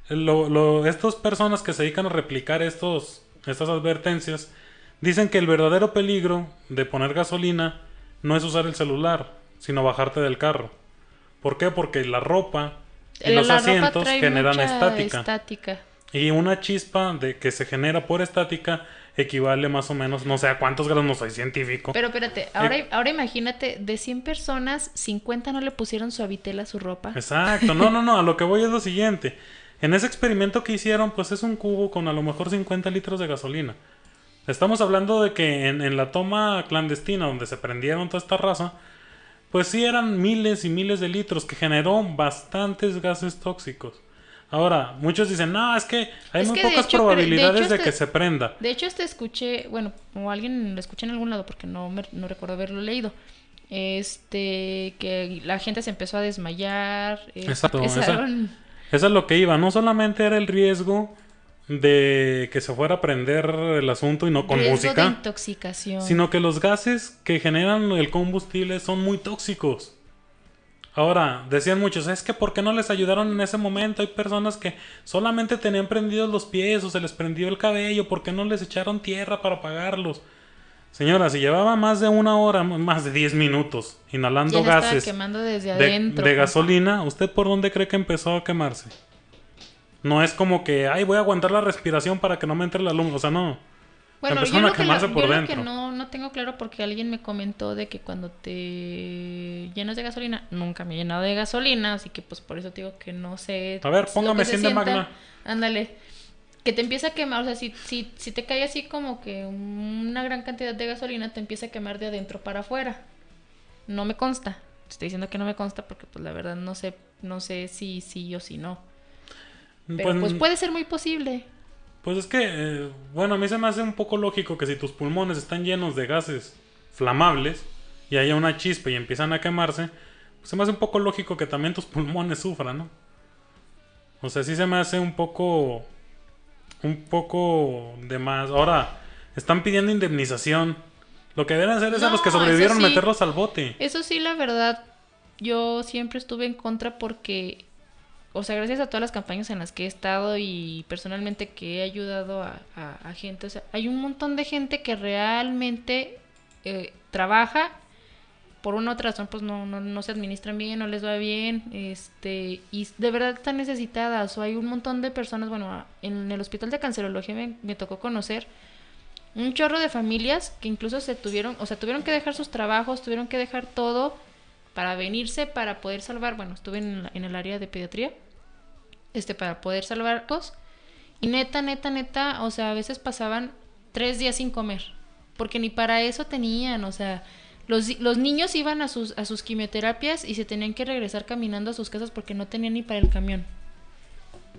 Lo- lo- estas personas que se dedican a replicar estos, estas advertencias dicen que el verdadero peligro de poner gasolina no es usar el celular, sino bajarte del carro. ¿Por qué? Porque la ropa y la los asientos generan estática. estática. Y una chispa de que se genera por estática equivale más o menos, no sé a cuántos grados, no soy científico. Pero espérate, ahora, ahora imagínate, de 100 personas, 50 no le pusieron suavitel a su ropa. Exacto, no, no, no, a lo que voy es lo siguiente. En ese experimento que hicieron, pues es un cubo con a lo mejor 50 litros de gasolina. Estamos hablando de que en, en la toma clandestina, donde se prendieron toda esta raza, pues sí eran miles y miles de litros que generó bastantes gases tóxicos. Ahora, muchos dicen, no, es que hay Es muy que pocas hecho, pero- de probabilidades de, este- que se prenda. De hecho, este escuché, bueno, o alguien lo escuché en algún lado porque no, me- no recuerdo haberlo leído. Este, que la gente se empezó a desmayar. eh, Exacto, esa- es lo que iba. No solamente era el riesgo de que se fuera a prender el asunto y no con riesgo de música. intoxicación. sino que los gases que generan el combustible son muy tóxicos. Ahora, decían muchos, es que ¿por qué no les ayudaron en ese momento? Hay personas que solamente tenían prendidos los pies o se les prendió el cabello, ¿por qué no les echaron tierra para apagarlos? Señora, si llevaba más de una hora, más de 10 minutos inhalando gases quemando desde de, adentro. de gasolina, ¿usted por dónde cree que empezó a quemarse? No es como que, ay, voy a aguantar la respiración para que no me entre la luz, o sea, no. Bueno, yo a que, quemarse lo- por yo lo dentro. que no, no tengo claro porque alguien me comentó de que cuando te llenas de gasolina, nunca me he llenado de gasolina, así que pues por eso te digo que no sé. A ver, póngame que se 100 de sienta. Magna. Ándale. Que te empieza a quemar, o sea, si, si, si te cae así como que una gran cantidad de gasolina, te empieza a quemar de adentro para afuera. No me consta. Te Estoy diciendo que no me consta porque pues la verdad no sé, no sé si sí o si no. Pero Pues, pues puede ser muy posible. Pues es que, eh, bueno, a mí se me hace un poco lógico que si tus pulmones están llenos de gases flamables y haya una chispa y empiezan a quemarse, pues se me hace un poco lógico que también tus pulmones sufran, ¿no? O sea, sí se me hace un poco, un poco de más. Ahora, están pidiendo indemnización. Lo que deben hacer es a los que sobrevivieron sí. meterlos al bote. Eso sí, la verdad, yo siempre estuve en contra porque, o sea, gracias a todas las campañas en las que he estado y personalmente que he ayudado a, gente, o sea, hay un montón de gente que realmente eh, trabaja por una otra razón, pues no, no, no se administran bien, no les va bien, este, y de verdad están necesitadas, o hay un montón de personas, bueno, en el hospital de cancerología me tocó conocer un chorro de familias que incluso se tuvieron, o sea, tuvieron que dejar sus trabajos, tuvieron que dejar todo para venirse, para poder salvar, bueno, estuve en, el área de pediatría, este, para poder salvarlos. Y neta, neta, neta, o sea, a veces pasaban tres días sin comer, porque ni para eso tenían, o sea, los, los niños iban a sus, a sus quimioterapias y se tenían que regresar caminando a sus casas porque no tenían ni para el camión.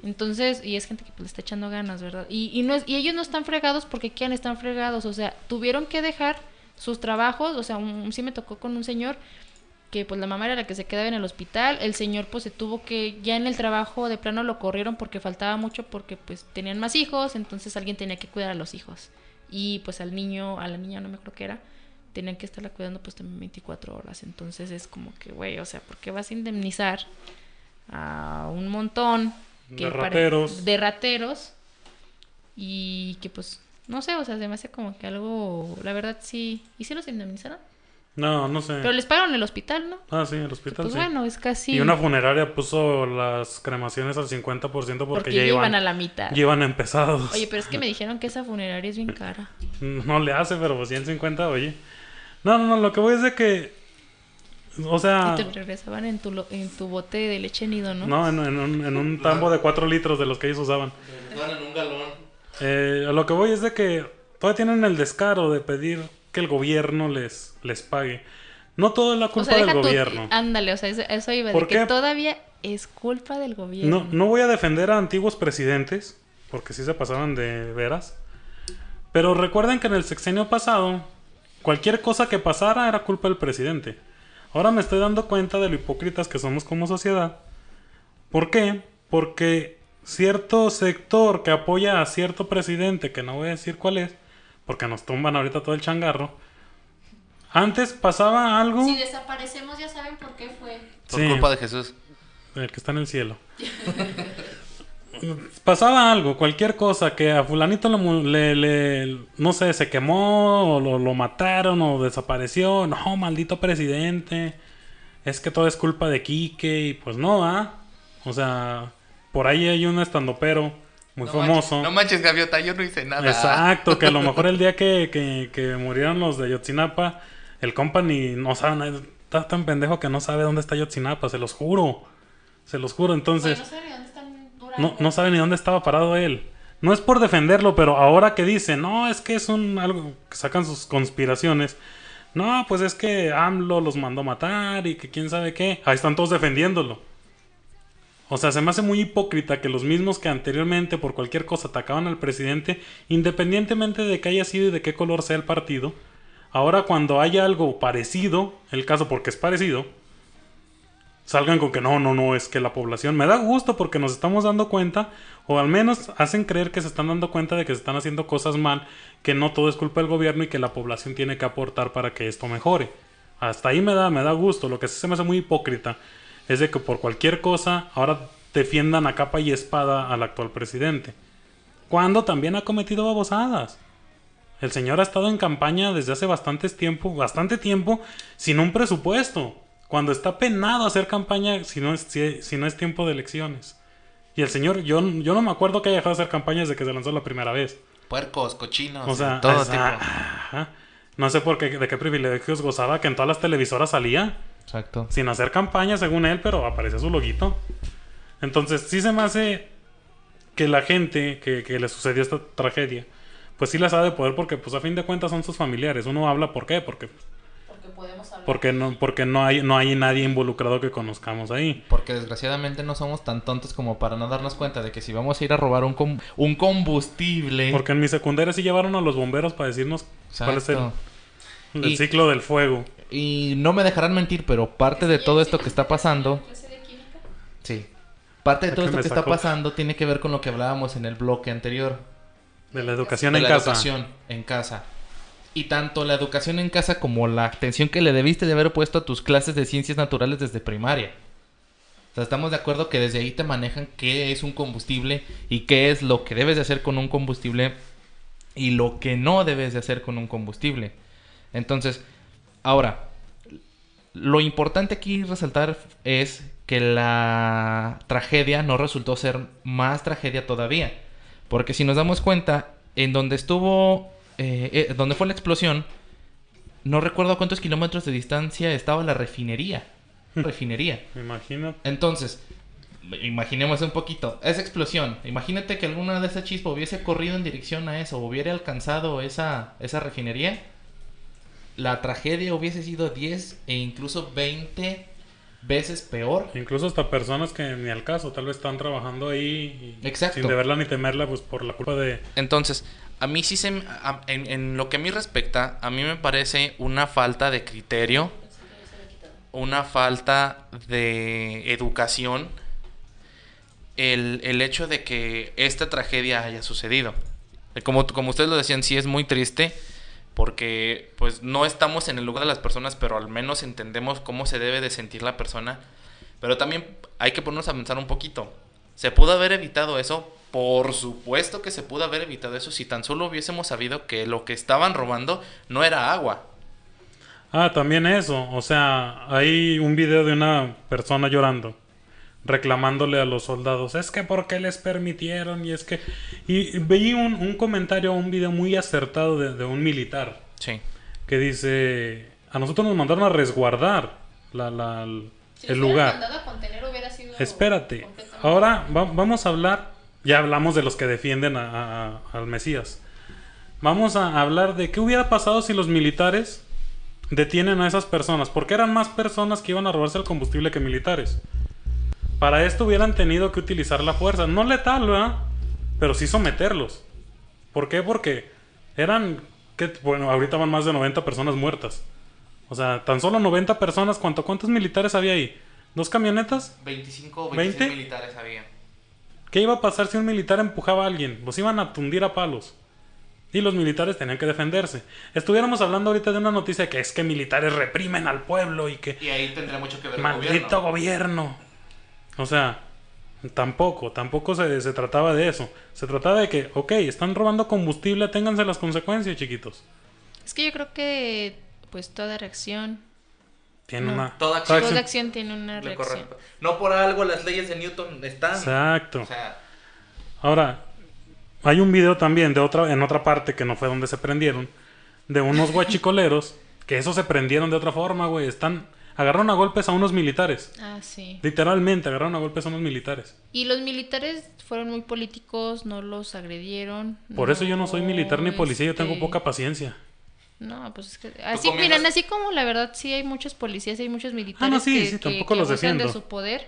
Entonces, y es gente que pues, le está echando ganas, ¿verdad? Y, y, no es, y ellos no están fregados porque quieren están fregados, o sea, tuvieron que dejar sus trabajos, o sea, un, sí me tocó con un señor que pues la mamá era la que se quedaba en el hospital, el señor pues se tuvo que, ya en el trabajo de plano lo corrieron porque faltaba mucho porque pues tenían más hijos, entonces alguien tenía que cuidar a los hijos. Y pues al niño, a la niña no me acuerdo qué era, tenían que estarla cuidando pues también 24 horas, entonces es como que, güey, o sea, ¿por qué vas a indemnizar a un montón De pare- rateros. de rateros y que pues no sé, o sea, se me hace como que algo, la verdad sí, ¿y si los indemnizaron? No, no sé. Pero les pagaron el hospital, ¿no? Ah, sí, el hospital Pues sí. bueno, es casi Y una funeraria puso las cremaciones al 50% porque, porque ya iban, iban a la mitad. ya iban empezados. Oye, pero es que me dijeron que esa funeraria es bien cara. No le hace, pero pues 150, oye. No, no, no, lo que voy es de que. O sea. Y te regresaban en tu, lo- en tu bote de leche nido, ¿no? No, en, en un, en un tambo de 4 litros de los que ellos usaban. Van en un galón. Eh, lo que voy es de que todavía tienen el descaro de pedir que el gobierno les, les pague. No todo es la o culpa sea, del tu- gobierno. Ándale, o sea, eso, iba, ¿Por de que todavía es culpa del gobierno. No, no voy a defender a antiguos presidentes, porque sí se pasaban de veras. Pero recuerden que en el sexenio pasado, cualquier cosa que pasara era culpa del presidente. Ahora me estoy dando cuenta de lo hipócritas que somos como sociedad. ¿Por qué? Porque cierto sector que apoya a cierto presidente, que no voy a decir cuál es, porque nos tumban ahorita todo el changarro. Antes pasaba algo. Si desaparecemos ya saben por qué fue. Por Sí. culpa de Jesús. El que está en el cielo. Pasaba algo, cualquier cosa, que a fulanito le- le- no sé, se quemó, o lo, lo mataron, o desapareció. No, maldito presidente. Es que todo es culpa de Quique, y pues no, ¿ah? O sea, por ahí hay un estandopero muy No famoso. manches- no manches, Gaviota, yo no hice nada. Exacto, que a lo mejor el día que, que, que murieron los de Yotzinapa, el compa ni no sabe, está tan pendejo que no sabe dónde está Yotzinapa, se los juro. Se los juro, entonces no dónde están no, no sabe ni dónde estaba parado él. No es por defenderlo, pero ahora que dicen, no, es que es un algo que sacan sus conspiraciones. No, pues es que AMLO los mandó matar y que quién sabe qué. Ahí están todos defendiéndolo. O sea, se me hace muy hipócrita que los mismos que anteriormente por cualquier cosa atacaban al presidente, independientemente de que haya sido y de qué color sea el partido, ahora cuando haya algo parecido, el caso porque es parecido, salgan con que no, no, no, es que la población me da gusto porque nos estamos dando cuenta, o al menos hacen creer que se están dando cuenta de que se están haciendo cosas mal, que no todo es culpa del gobierno y que la población tiene que aportar para que esto mejore. Hasta ahí me da, me da gusto. Lo que sí se me hace muy hipócrita es de que por cualquier cosa ahora defiendan a capa y espada al actual presidente. Cuando también ha cometido babosadas. El señor ha estado en campaña desde hace bastante tiempo, bastante tiempo, sin un presupuesto. Cuando está penado hacer campaña si no es, si, si no es tiempo de elecciones. Y el señor, yo, yo no me acuerdo que haya dejado de hacer campaña desde que se lanzó la primera vez. Puercos, cochinos, O sea, todo es- tipo. ajá. no sé por qué, de qué privilegios gozaba que en todas las televisoras salía Exacto. sin hacer campaña según él, pero aparece su loguito. Entonces, sí se me hace que la gente que, que le sucedió esta tragedia, pues sí la sabe de poder porque, pues a fin de cuentas son sus familiares. Uno habla, ¿por qué? Porque que podemos hablar. Porque no, porque no hay, no hay nadie involucrado que conozcamos ahí. Porque desgraciadamente no somos tan tontos como para no darnos cuenta de que si vamos a ir a robar un, com- un combustible. Porque en mi secundaria sí llevaron a los bomberos para decirnos cuál es el, Exacto. el Y- ciclo del fuego. Y no me dejarán mentir, pero parte de todo esto que está pasando. ¿Clase de química? Sí. Parte de todo esto que está pasando tiene que ver con lo que hablábamos en el bloque anterior. De la educación de en la casa. educación en casa. Y tanto la educación en casa como la atención que le debiste de haber puesto a tus clases de ciencias naturales desde primaria. O sea, estamos de acuerdo que desde ahí te manejan qué es un combustible y qué es lo que debes de hacer con un combustible y lo que no debes de hacer con un combustible. Entonces, ahora, lo importante aquí resaltar es que la tragedia no resultó ser más tragedia todavía. Porque si nos damos cuenta, en donde estuvo, eh, eh, donde fue la explosión, no recuerdo a cuántos kilómetros de distancia estaba la refinería. refinería. Me imagino. Entonces, imaginemos un poquito, esa explosión, imagínate que alguna de esas chispas hubiese corrido en dirección a eso, hubiera alcanzado esa, esa refinería, la tragedia hubiese sido 10 e incluso 20 veces peor. Incluso hasta personas que ni al caso, tal vez están trabajando ahí y Exacto. sin deberla ni temerla, pues por la culpa de... Entonces, a mí sí se... a- en, en lo que a mí respecta, a mí me parece una falta de criterio, una falta de educación, el, el hecho de que esta tragedia haya sucedido. Como, como ustedes lo decían, sí es muy triste porque pues no estamos en el lugar de las personas, pero al menos entendemos cómo se debe de sentir la persona. Pero también hay que ponernos a pensar un poquito. ¿Se pudo haber evitado eso? Por supuesto que se pudo haber evitado eso si tan solo hubiésemos sabido que lo que estaban robando no era agua. Ah, también eso. O sea, hay un video de una persona llorando, reclamándole a los soldados. Es que ¿por qué les permitieron? Y es que... Y veí un, un comentario, un video muy acertado de, de un militar Sí. que dice... A nosotros nos mandaron a resguardar la, la- el Si hubieran lugar. mandado a contener, hubiera sido Espérate. Ahora va- vamos a hablar. Ya hablamos de los que defienden a- a- a- al Mesías. Vamos a hablar de qué hubiera pasado si los militares detienen a esas personas. Porque eran más personas que iban a robarse el combustible que militares. Para esto hubieran tenido que utilizar la fuerza. No letal, ¿verdad? Pero sí someterlos. ¿Por qué? Porque eran. Bueno, ahorita van más de 90 personas muertas. O sea, tan solo 90 personas. ¿Cuánto, ¿Cuántos militares había ahí? ¿Dos camionetas? 25 o 26 ¿20? militares había. ¿Qué iba a pasar si un militar empujaba a alguien? Los iban a tundir a palos. Y los militares tenían que defenderse. Estuviéramos hablando ahorita de una noticia que es que militares reprimen al pueblo y que Y ahí tendría mucho que ver maldito gobierno. O sea, tampoco, tampoco se, se trataba de eso. Se trataba de que, ok, están robando combustible, ténganse las consecuencias, chiquitos. Es que yo creo que pues toda reacción, Tiene No. una... Toda toda toda acción- acción tiene una reacción. No por algo las leyes de Newton están. Exacto. O sea, Ahora, hay un video también de otra, en otra parte que no fue donde se prendieron, de unos guachicoleros que esos se prendieron de otra forma, güey. Están, agarraron a golpes a unos militares. Ah, sí. Literalmente agarraron a golpes a unos militares. Y los militares fueron muy políticos, no los agredieron. Por eso yo no soy militar ni policía, yo tengo este, poca paciencia. No, pues es que así, comienzas- miren, así como la verdad sí hay muchos policías, hay muchos militares Ah, no, sí, que, sí, tampoco que los abusan de su poder,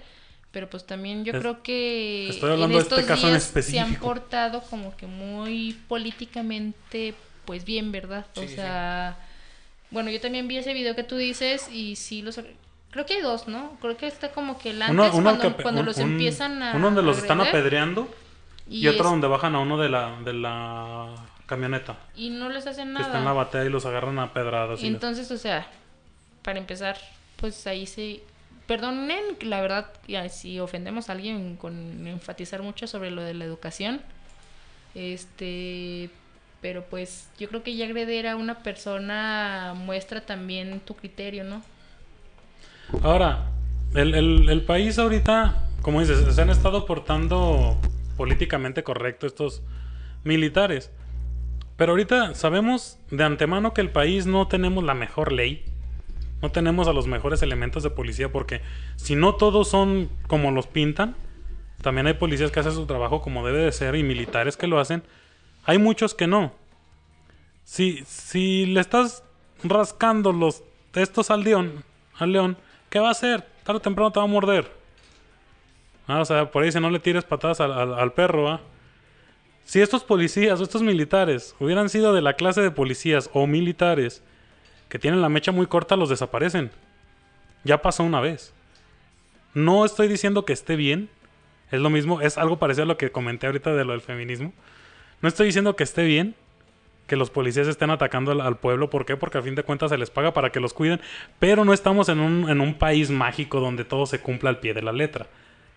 pero pues también yo Es- creo que estoy hablando de este estos caso en días se han específico. portado como que muy políticamente pues bien, ¿verdad? O Sí, sí, sea, bueno, yo también vi ese video que tú dices y sí los creo que hay dos, ¿no? Creo que está como que el antes Uno, uno cuando, que- cuando un- los empiezan a Uno donde los están apedreando y, otro es- donde bajan a uno de la, de la camioneta. y no les hacen Que está en la nada. batea y los agarran a pedradas. y les- Entonces, o sea, para empezar, pues ahí se... Perdonen, la verdad, ya, si ofendemos a alguien con enfatizar mucho sobre lo de la educación, este, pero pues yo creo que ya agreder a una persona muestra también tu criterio, ¿no? Ahora, el, el- el país ahorita, como dices, se han estado portando políticamente correcto estos militares. Pero ahorita sabemos de antemano que el país no tenemos la mejor ley. No tenemos a los mejores elementos de policía porque si no todos son como los pintan, también hay policías que hacen su trabajo como debe de ser y militares que lo hacen. Hay muchos que no. Si, si le estás rascando los estos al león, al león, ¿qué va a hacer? Tarde o temprano te va a morder. Ah, o sea, por ahí si no le tires patadas al, perro, ¿ah? Si estos policías o estos militares hubieran sido de la clase de policías o militares que tienen la mecha muy corta, los desaparecen. Ya pasó una vez. No estoy diciendo que esté bien. Es lo mismo, es algo parecido a lo que comenté ahorita de lo del feminismo. No estoy diciendo que esté bien que los policías estén atacando al, al pueblo. ¿Por qué? Porque a fin de cuentas se les paga para que los cuiden. Pero no estamos en un, en un país mágico donde todo se cumpla al pie de la letra.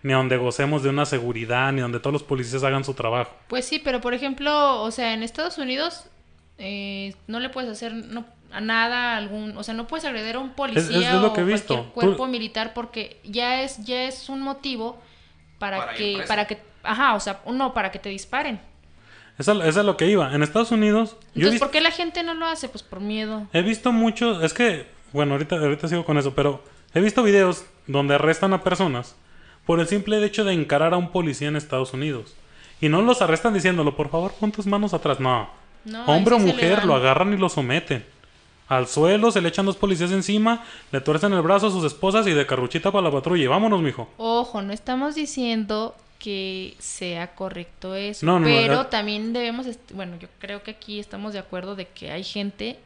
Ni donde gocemos de una seguridad, ni donde todos los policías hagan su trabajo. Pues sí, pero por ejemplo, o sea, en Estados Unidos eh, no le puedes hacer no, a nada a algún, o sea, no puedes agredir a un policía es lo o que he visto. cualquier cuerpo Tú- militar porque ya es ya es un motivo para, Para que para que ajá, o sea, no para que te disparen. Eso, eso es lo que iba. En Estados Unidos, Entonces, visto- ¿por qué la gente no lo hace? Pues por miedo. He visto mucho, es que, bueno, ahorita, ahorita sigo con eso, pero he visto videos donde arrestan a personas por el simple hecho de encarar a un policía en Estados Unidos. Y no los arrestan diciéndolo, por favor, pon tus manos atrás. No. No, Hombre o sí mujer, lo agarran y lo someten. Al suelo, se le echan dos policías encima, le tuercen el brazo a sus esposas y de carruchita para la patrulla. Y vámonos, mijo. Ojo, no estamos diciendo que sea correcto eso, No, pero también debemos, bueno, yo creo que aquí estamos de acuerdo de que hay gente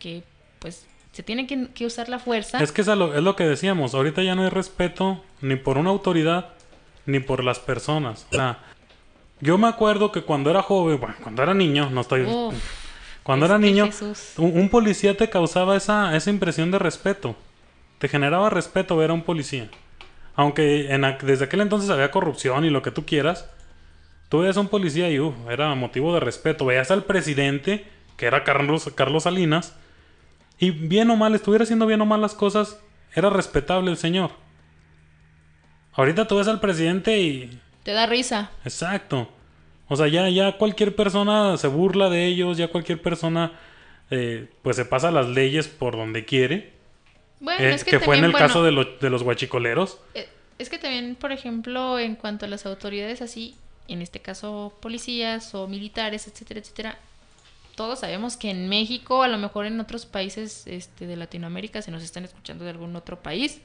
que pues se tiene que, que usar la fuerza. Es que es lo, es lo que decíamos. Ahorita ya no hay respeto ni por una autoridad ni por las personas. O sea, yo me acuerdo que cuando era joven, bueno, cuando era niño, no estoy. Uf, cuando es era niño, un, un policía te causaba esa, esa impresión de respeto. Te generaba respeto ver a un policía. Aunque en, desde aquel entonces había corrupción y lo que tú quieras, tú veías a un policía y uf, era motivo de respeto. Veías al presidente, que era Carlos, Carlos Salinas, y bien o mal, estuviera haciendo bien o mal las cosas, era respetable el señor. Ahorita tú ves al presidente y Te da risa. Exacto. O sea, ya, ya cualquier persona se burla de ellos, ya cualquier persona eh, pues se pasa las leyes por donde quiere. Bueno, Eh, es que que, fue en también, el bueno, caso de, lo- de los guachicoleros. eh, es que también, por ejemplo, en cuanto a las autoridades así, en este caso policías o militares, etcétera, etcétera, todos sabemos que en México, a lo mejor en otros países este, de Latinoamérica, se nos están escuchando de algún otro país,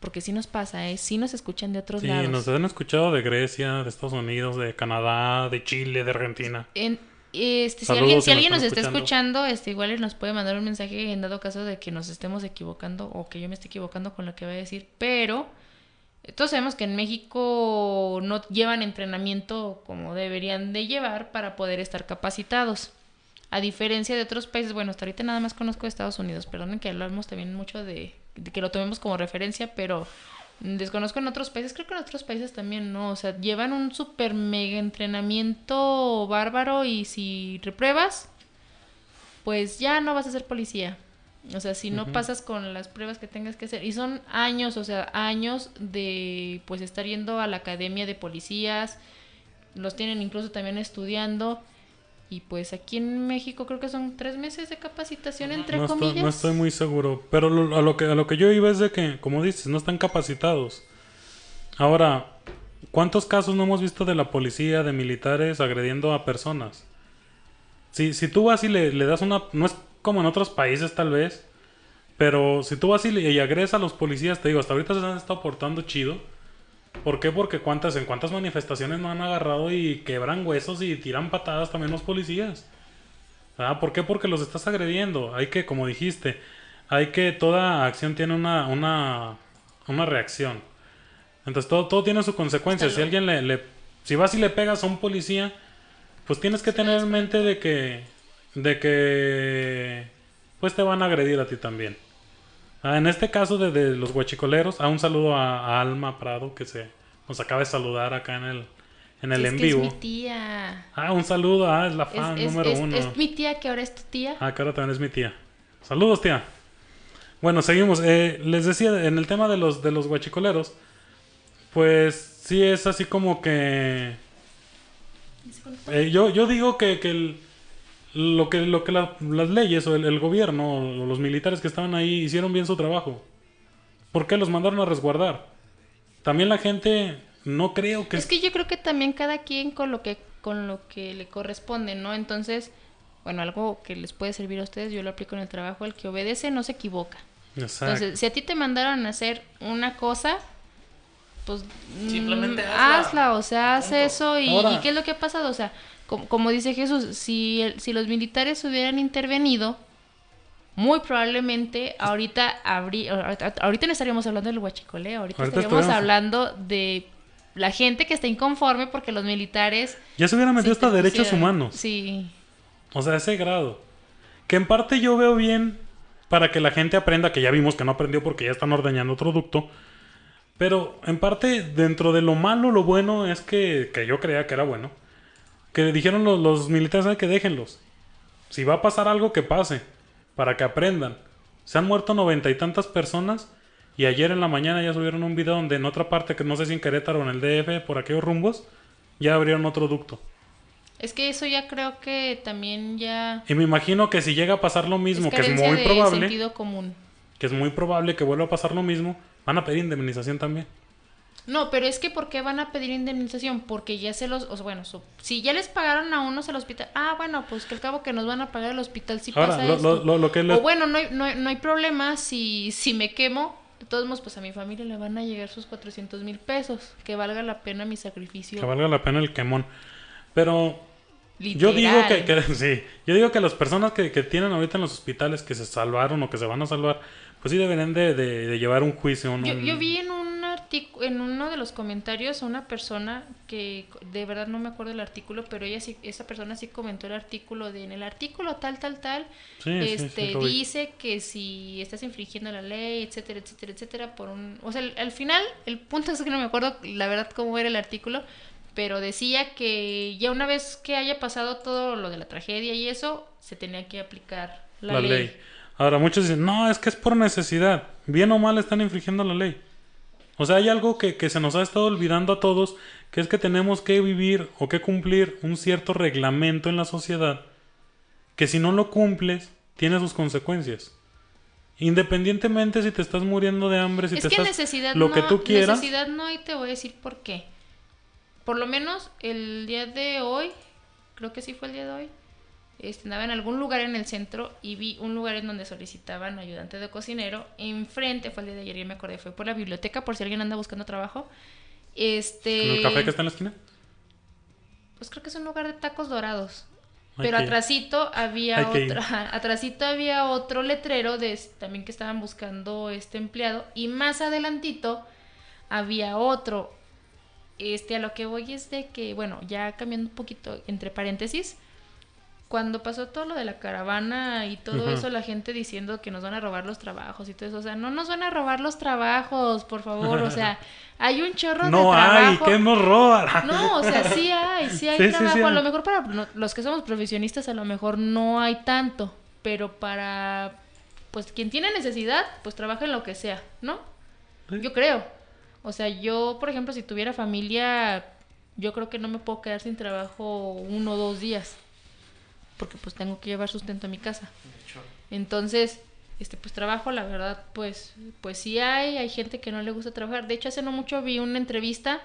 porque sí nos pasa, ¿eh? sí nos escuchan de otros Sí, lados. nos han escuchado de Grecia, de Estados Unidos, de Canadá, de Chile, de Argentina. En- este, si alguien, si alguien nos está escuchando. escuchando, este, igual nos puede mandar un mensaje en dado caso de que nos estemos equivocando o que yo me esté equivocando con lo que voy a decir. Pero eh, todos sabemos que en México no llevan entrenamiento como deberían de llevar para poder estar capacitados. A diferencia de otros países, bueno, hasta ahorita nada más conozco Estados Unidos, perdonen que hablamos también mucho de, de que lo tomemos como referencia, pero desconozco en otros países, creo que en otros países también, ¿no? O sea, llevan un super mega entrenamiento bárbaro y si repruebas, pues ya no vas a ser policía. O sea, si no pasas con las pruebas que tengas que hacer. Y son años, o sea, años de pues estar yendo a la academia de policías. Los tienen incluso también estudiando. Y pues aquí en México creo que son tres meses de capacitación, entre no, comillas. estoy, no estoy muy seguro. Pero lo- a, lo que, a lo que yo iba es de que, como dices, no están capacitados. Ahora, ¿cuántos casos no hemos visto de la policía, de militares agrediendo a personas? Si, si tú vas y le, le das una... No es como en otros países tal vez, pero si tú vas y, le, y agredes a los policías, te digo, hasta ahorita se han estado portando chido. ¿Por qué? Porque cuántas, en cuántas manifestaciones no han agarrado y quebran huesos y tiran patadas también los policías. Ah, ¿Por qué? Porque los estás agrediendo. Hay que, como dijiste, hay que, toda acción tiene una, una, una reacción. Entonces todo, todo tiene su consecuencia. Si alguien le, le- si vas y le pegas a un policía, pues tienes que tener en mente de que, de que, pues te van a agredir a ti también. Ah, en este caso de, de los guachicoleros, a un saludo a, a Alma Prado que se nos acaba de saludar acá en el, en el es en que vivo. es mi tía. Ah, un saludo, ah, es la fan es- número es- uno. es mi tía que ahora es tu tía. Ah, que ahora también es mi tía. Saludos, tía. Bueno, seguimos. Eh, les decía, en el tema de los, de los guachicoleros, pues sí es así como que... eh, yo, yo digo que, que el- lo que, lo que la- las leyes o el, el gobierno o los militares que estaban ahí hicieron bien su trabajo. ¿Por qué los mandaron a resguardar? También la gente no creo que... Es que yo creo que también cada quien con lo que con lo que le corresponde, ¿no? Entonces, bueno, algo que les puede servir a ustedes, yo lo aplico en el trabajo, el que obedece no se equivoca. Exacto. Entonces, si a ti te mandaron a hacer una cosa, pues mm, Simplemente hazla. hazla, o sea, haz Punto. eso y, Ahora. ¿y qué es lo que ha pasado, o sea, como, como dice Jesús, si el- si los militares hubieran intervenido, muy probablemente ahorita ahorita, ahorita no estaríamos hablando del huachicoleo, ahorita, Ahorita estaríamos hablando de la gente que está inconforme porque los militares Ya se hubiera metido hasta derechos humanos. Sí. O sea, ese grado. Que en parte yo veo bien para que la gente aprenda, que ya vimos que no aprendió porque ya están ordeñando otro ducto. Pero en parte, dentro de lo malo, lo bueno es que, que yo creía que era bueno. Que dijeron los, los militares "Ay, que déjenlos. Si va a pasar algo, que pase. Para que aprendan. Se han muerto noventa y tantas personas. Y ayer en la mañana ya subieron un video donde en otra parte, que no sé si en Querétaro o en el DF, por aquellos rumbos, ya abrieron otro ducto. Es que eso ya creo que también ya Y me imagino que si llega a pasar lo mismo, que es muy de probable, sentido común. que es muy probable que vuelva a pasar lo mismo, van a pedir indemnización también. No, pero es que ¿por qué van a pedir indemnización? Porque ya se los, o sea, bueno, su- si ya les pagaron a unos el hospital, ah, bueno, pues que al cabo que nos van a pagar el hospital si Ahora, pasa lo, esto. lo- lo- lo que les- O bueno, no hay, no, hay, no hay problema si, si me quemo, de todos modos, pues a mi familia le van a llegar sus 400 mil pesos, que valga la pena mi sacrificio. que valga la pena el quemón. Pero literal. yo digo que, que- sí, yo digo que las personas que, que tienen ahorita en los hospitales que se salvaron o que se van a salvar, pues sí deberían de, de- de llevar un juicio. un- Yo, vi en un en uno de los comentarios a una persona que de verdad no me acuerdo el artículo, pero ella sí, esa persona sí comentó el artículo de en el artículo tal tal tal, Sí, sí, sí, este dice que si estás infringiendo la ley, etcétera, etcétera, etcétera, por un, o sea, al, al final el punto es que no me acuerdo la verdad cómo era el artículo, pero decía que ya una vez que haya pasado todo lo de la tragedia y eso, se tenía que aplicar la, la ley. ley. Ahora, muchos dicen, no, es que es por necesidad. Bien o mal están infringiendo la ley. O sea, hay algo que, que se nos ha estado olvidando a todos, que es que tenemos que vivir o que cumplir un cierto reglamento en la sociedad, que si no lo cumples, tiene sus consecuencias. Independientemente si te estás muriendo de hambre, si es te que estás... necesidad lo no, que tú quieras. necesidad no y te voy a decir por qué. Por lo menos el día de hoy, creo que sí fue el día de hoy, este, andaba en algún lugar en el centro y vi un lugar en donde solicitaban ayudante de cocinero. Enfrente fue el día de ayer, ya me acordé, fue por la biblioteca por si alguien anda buscando trabajo. Este, ¿En el café que está en la esquina? pues creo que es un lugar de tacos dorados. Pero ir. atrasito había otra, atrasito había otro letrero de también que estaban buscando este empleado y más adelantito había otro. Este a lo que voy es de que, bueno, ya cambiando un poquito entre paréntesis, cuando pasó todo lo de la caravana y todo eso, la gente diciendo que nos van a robar los trabajos y todo eso, o sea, no nos van a robar los trabajos, por favor, o sea, hay un chorro de No hay, trabajo. que nos roban. No, o sea, sí hay, sí hay Sí, trabajo. sí a lo mejor para no- los que somos profesionistas, a lo mejor no hay tanto, pero para, pues, quien tiene necesidad, pues trabaja en lo que sea, ¿no? Yo creo. O sea, yo, por ejemplo, si tuviera familia, yo creo que no me puedo quedar sin trabajo uno o dos días, porque pues tengo que llevar sustento a mi casa. Entonces, este pues trabajo, la verdad, pues pues sí hay, hay gente que no le gusta trabajar. De hecho, hace no mucho vi una entrevista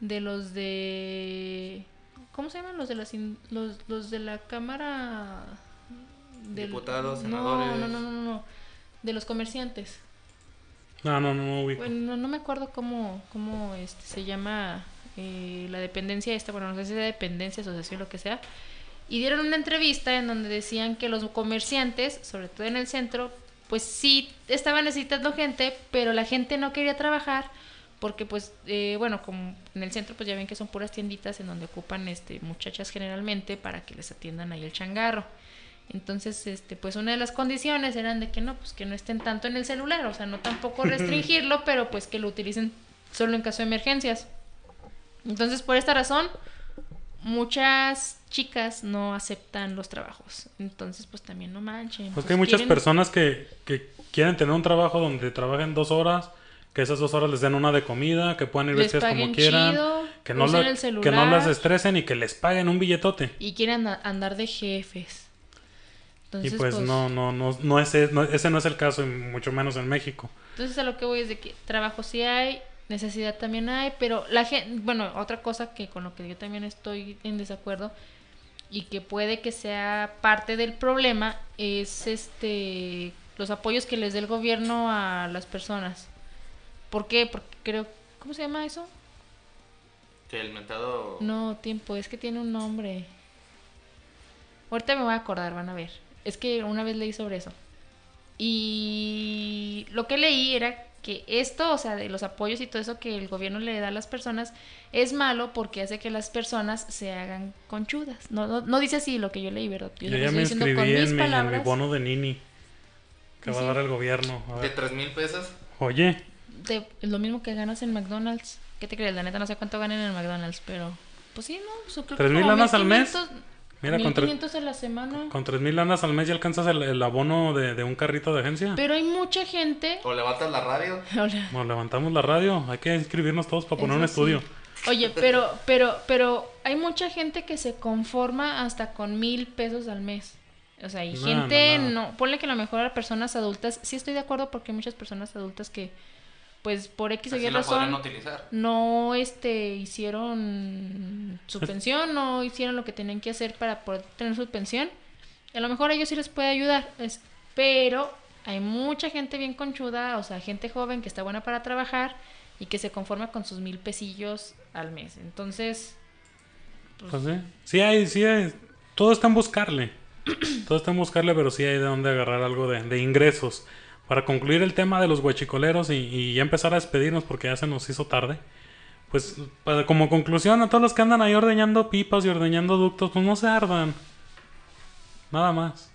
de los de ¿cómo se llaman los de las in- los, los de la Cámara Diputados, no, senadores. No, no, no, no, no, de los comerciantes. No, no, no, no ubico. Bueno, no, no me acuerdo cómo cómo este se llama eh, la dependencia esta, bueno, no sé si es dependencia, asociación, lo que sea. Y dieron una entrevista en donde decían que los comerciantes, sobre todo en el centro, pues sí estaban necesitando gente, pero la gente no quería trabajar porque pues eh, bueno como en el centro pues ya ven que son puras tienditas en donde ocupan este muchachas generalmente para que les atiendan ahí el changarro. Entonces este pues una de las condiciones eran de que no pues que no estén tanto en el celular o sea no tampoco restringirlo pero pues que lo utilicen solo en caso de emergencias. Entonces por esta razón muchas chicas no aceptan los trabajos entonces pues también no manchen Pues que hay muchas quieren- personas que, que quieren tener un trabajo donde trabajen dos horas, que esas dos horas les den una de comida, que puedan ir Les vestidas como quieran, chido, que, no la- que no las estresen y que les paguen un billetote. y quieren a- andar de jefes. Entonces, y pues, pues, no, no, no, no ese, no- ese no es el caso, y mucho menos en México. Entonces a lo que voy es de que trabajo sí hay, necesidad también hay, pero la gente, bueno, otra cosa que con lo que yo también estoy en desacuerdo y que puede que sea parte del problema es este los apoyos que les dé el gobierno a las personas. ¿Por qué? Porque creo, ¿cómo se llama eso? Que el mentado... No, tiempo, es que tiene un nombre. Ahorita me voy a acordar, van a ver. Es que una vez leí sobre eso. Y lo que leí era que esto, o sea, de los apoyos y todo eso que el gobierno le da a las personas, es malo porque hace que las personas se hagan conchudas. No, no, no dice así lo que yo leí, ¿verdad? Yo, lo ya estoy me diciendo inscribí con mis en mi, en mi palabras. bono de Nini que va a dar el gobierno. A ¿De tres mil pesos? Oye, de lo mismo que ganas en McDonald's. ¿Qué te crees? La neta no sé cuánto ganan en el McDonald's, pero pues sí, ¿no? Creo ¿Tres mil lanas al mes? 1500, Mira, con, tre- 1500 a la semana. con 3 mil lanas al mes ya alcanzas el, el abono de, de un carrito de agencia. Pero hay mucha gente. ¿O levantas la radio? Hola. Bueno, levantamos la radio. Hay que inscribirnos todos para poner un sí. estudio. Oye, pero, pero, pero hay mucha gente que se conforma hasta con mil pesos al mes. O sea, y No, gente, no, no, no. ponle que a lo mejor a personas adultas, sí estoy de acuerdo porque hay muchas personas adultas que, pues, por X o Y razón, utilizar. no, este, hicieron su pensión, no hicieron lo que tenían que hacer para poder tener su pensión. A lo mejor a ellos sí les puede ayudar, es- pero hay mucha gente bien conchuda, o sea, gente joven que está buena para trabajar y que se conforma con sus mil pesillos al mes. Entonces, Pues sí. Sí hay, sí hay. Todo está en buscarle. Todo está en buscarle, pero sí hay de dónde agarrar algo de, de ingresos. Para concluir el tema de los huachicoleros y, y ya empezar a despedirnos porque ya se nos hizo tarde. Pues para- como conclusión a todos los que andan ahí ordeñando pipas y ordeñando ductos, pues no se ardan. Nada más.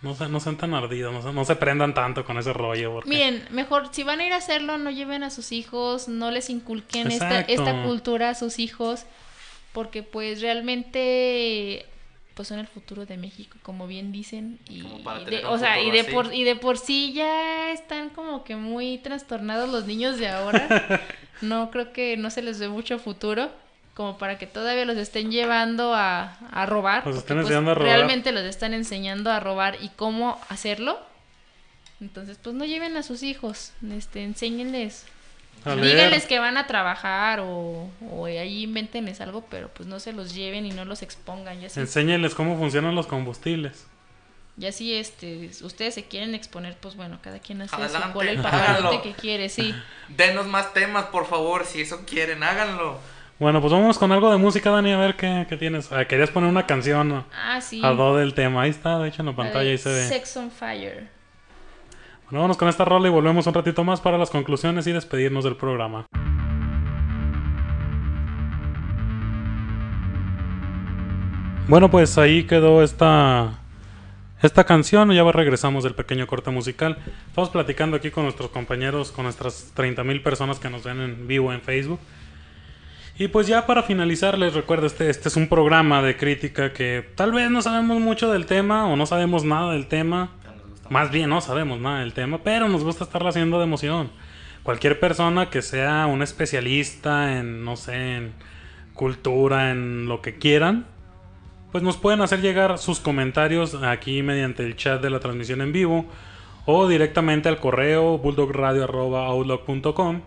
No, se, no sean tan ardidos, no se, no se prendan tanto con ese rollo. Porque... miren, mejor si van a ir a hacerlo, no lleven a sus hijos, no les inculquen esta, esta cultura a sus hijos, porque pues realmente pues son el futuro de México, como bien dicen, y, Como para y de, un o sea, y de así. por y de por sí ya están como que muy trastornados los niños de ahora. no creo que no se les ve mucho futuro como para que todavía los estén llevando a, a robar. Los porque, estén pues, enseñando a robar. Realmente los están enseñando a robar y cómo hacerlo. Entonces, pues no lleven a sus hijos, este, enséñenles. A. Díganles que van a trabajar o, o ahí invéntenles algo, pero pues no se los lleven y no los expongan. Ya Enséñenles cómo funcionan los combustibles. ya si este, ustedes se quieren exponer, pues bueno, cada quien hace su Adelante, cola el que quiere, sí. Denos más temas, por favor, si eso quieren, háganlo. Bueno, pues vamos con algo de música, Dani, a ver qué, qué tienes. Ah, querías poner una canción. Ah, sí. a do del tema. Ahí está, de hecho en la la pantalla ahí se ve. Sex on Fire. Bueno, vámonos con esta rola y volvemos un ratito más para las conclusiones y despedirnos del programa. Bueno, pues ahí quedó esta esta canción. Ya regresamos del pequeño corte musical. Estamos platicando aquí con nuestros compañeros, con nuestras 30.000 personas que nos ven en vivo en Facebook. Y pues ya para finalizar, les recuerdo, este, este es un programa de crítica que tal vez no sabemos mucho del tema o no sabemos nada del tema. Más bien no sabemos nada del tema, pero nos gusta estarlo haciendo de emoción. Cualquier persona que sea un especialista en, no sé, en cultura, en lo que quieran, pues nos pueden hacer llegar sus comentarios aquí mediante el chat de la transmisión en vivo o directamente al correo bulldogradio.outlook.com.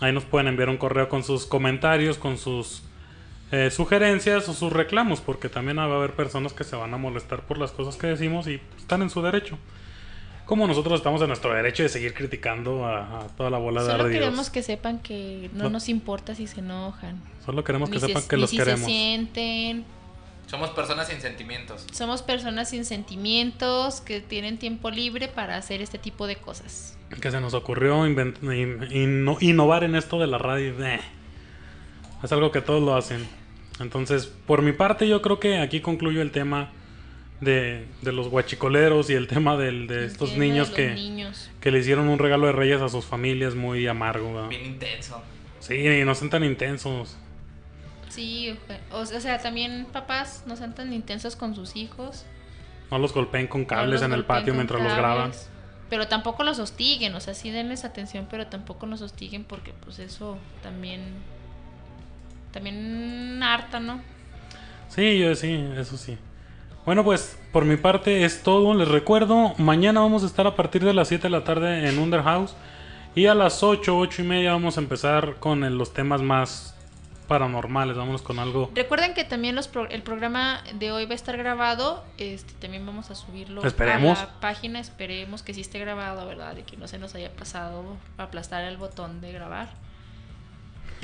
Ahí nos pueden enviar un correo con sus comentarios, con sus eh, sugerencias o sus reclamos, porque también va a haber personas que se van a molestar por las cosas que decimos y están en su derecho. Como nosotros estamos en nuestro derecho de seguir criticando a, a toda la bola de Solo queremos que sepan que no No. nos importa si se enojan. Solo queremos que Ni se- sepan que ni los si queremos. se sienten. Somos personas sin sentimientos. Somos personas sin sentimientos que tienen tiempo libre para hacer este tipo de cosas. que se nos ocurrió invent- in- inno- innovar en esto de la radio. Eh. Es algo que todos lo hacen. Entonces, por mi parte, yo creo que aquí concluyo el tema de, de los guachicoleros y el tema del- de estos tema niños que, niños. que le hicieron un regalo de reyes a sus familias muy amargo. ¿verdad? Bien intenso. Sí, y no sean tan intensos. Sí, o sea, también papás no sean tan intensos con sus hijos. No los golpeen con cables en el patio mientras los graban. Pero tampoco los hostiguen, o sea, sí denles atención, pero tampoco los hostiguen porque pues eso también también harta, ¿no? Sí, yo sí, eso sí. Bueno, pues por mi parte es todo. Les recuerdo, mañana vamos a estar a partir de las 7 de la tarde en Underhouse. Y a las 8, 8 y media vamos a empezar con los temas más paranormales. Vámonos con algo. Recuerden que también los pro- el programa de hoy va a estar grabado. Este, también vamos a subirlo Esperemos. a la página. Esperemos que sí esté grabado, ¿verdad? Y que no se nos haya pasado aplastar el botón de grabar.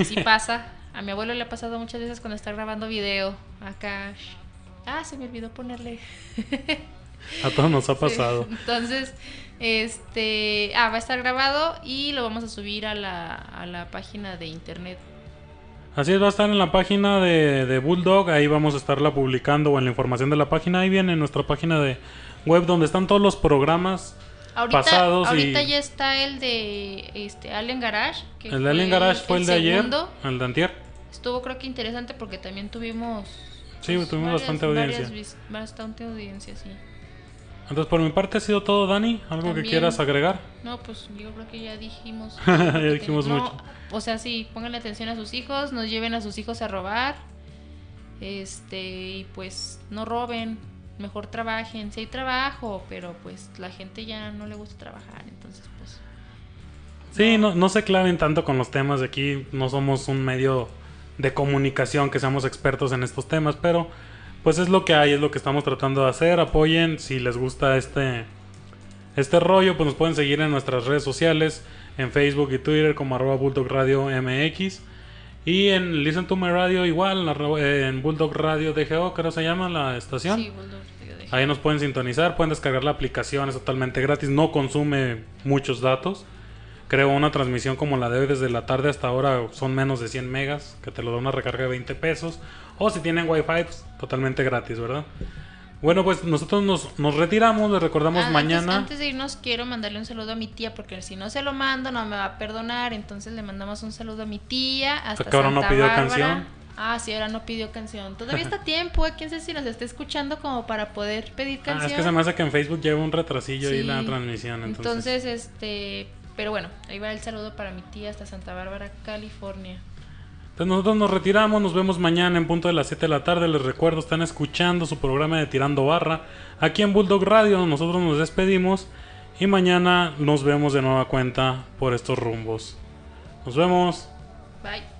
Sí pasa. A mi abuelo le ha pasado muchas veces cuando está grabando video. Acá. Ah, se me olvidó ponerle. A todos nos ha Sí. pasado. Entonces, este, ah, va a estar grabado y lo vamos a subir a la, a la página de internet. Así es, va a estar en la página de, de Bulldog. Ahí vamos a estarla publicando o en la información de la página. Ahí viene nuestra página de web donde están todos los programas. Ahorita, Pasados y- ahorita ya está el de este Alien Garage. que El de Alien Garage fue el, de segundo. ayer, el de Antier. Estuvo creo que interesante porque también tuvimos... Sí, tuvimos varias- bastante audiencia. varias bastante audiencia, sí. Entonces, por mi parte ha sido todo, Dani. ¿Algo que También. quieras agregar? No, pues yo creo que ya dijimos. Ya que dijimos no, mucho. O sea, sí, pónganle atención a sus hijos, nos lleven a sus hijos a robar. Este, y pues no roben, mejor trabajen. Si hay trabajo, pero pues la gente ya no le gusta trabajar, entonces pues. Sí, no, no se claven tanto con los temas de aquí. No somos un medio de comunicación que seamos expertos en estos temas, pero pues es lo que hay, es lo que estamos tratando de hacer. Apoyen si les gusta este este rollo, pues nos pueden seguir en nuestras redes sociales, en Facebook y Twitter como arroba Bulldog Radio MX. Y en Listen to My Radio igual, en, Bulldog Radio DGO, creo se llama la estación. Sí, Bulldog, dejé. Ahí nos pueden sintonizar, pueden descargar la aplicación, es totalmente gratis, no consume muchos datos. Creo una transmisión como la de hoy desde la tarde hasta ahora son menos de 100 megas, que te lo da una recarga de 20 pesos. O si tienen wifi, pues, totalmente gratis, ¿verdad? Bueno, pues nosotros nos, nos retiramos, les recordamos Ah, antes- mañana. Antes, de irnos, quiero mandarle un saludo a mi tía, porque si no se lo mando, no me va a perdonar. Entonces le mandamos un saludo a mi tía. Hasta que ahora no pidió Bárbara. canción. Ah, sí, ahora no pidió canción. Todavía está tiempo, ¿eh? quién sabe si nos está escuchando como para poder pedir Ah, canción. es que se me hace que en Facebook lleva un retrasillo ahí Sí. la transmisión. Entonces, Entonces, este. Pero bueno, ahí va el saludo para mi tía hasta Santa Bárbara, California. Entonces nosotros nos retiramos, nos vemos mañana en punto de las 7 de la tarde. Les recuerdo, están escuchando su programa de Tirando Barra aquí en Bulldog Radio. Nosotros nos despedimos y mañana nos vemos de nueva cuenta por estos rumbos. Nos vemos. Bye.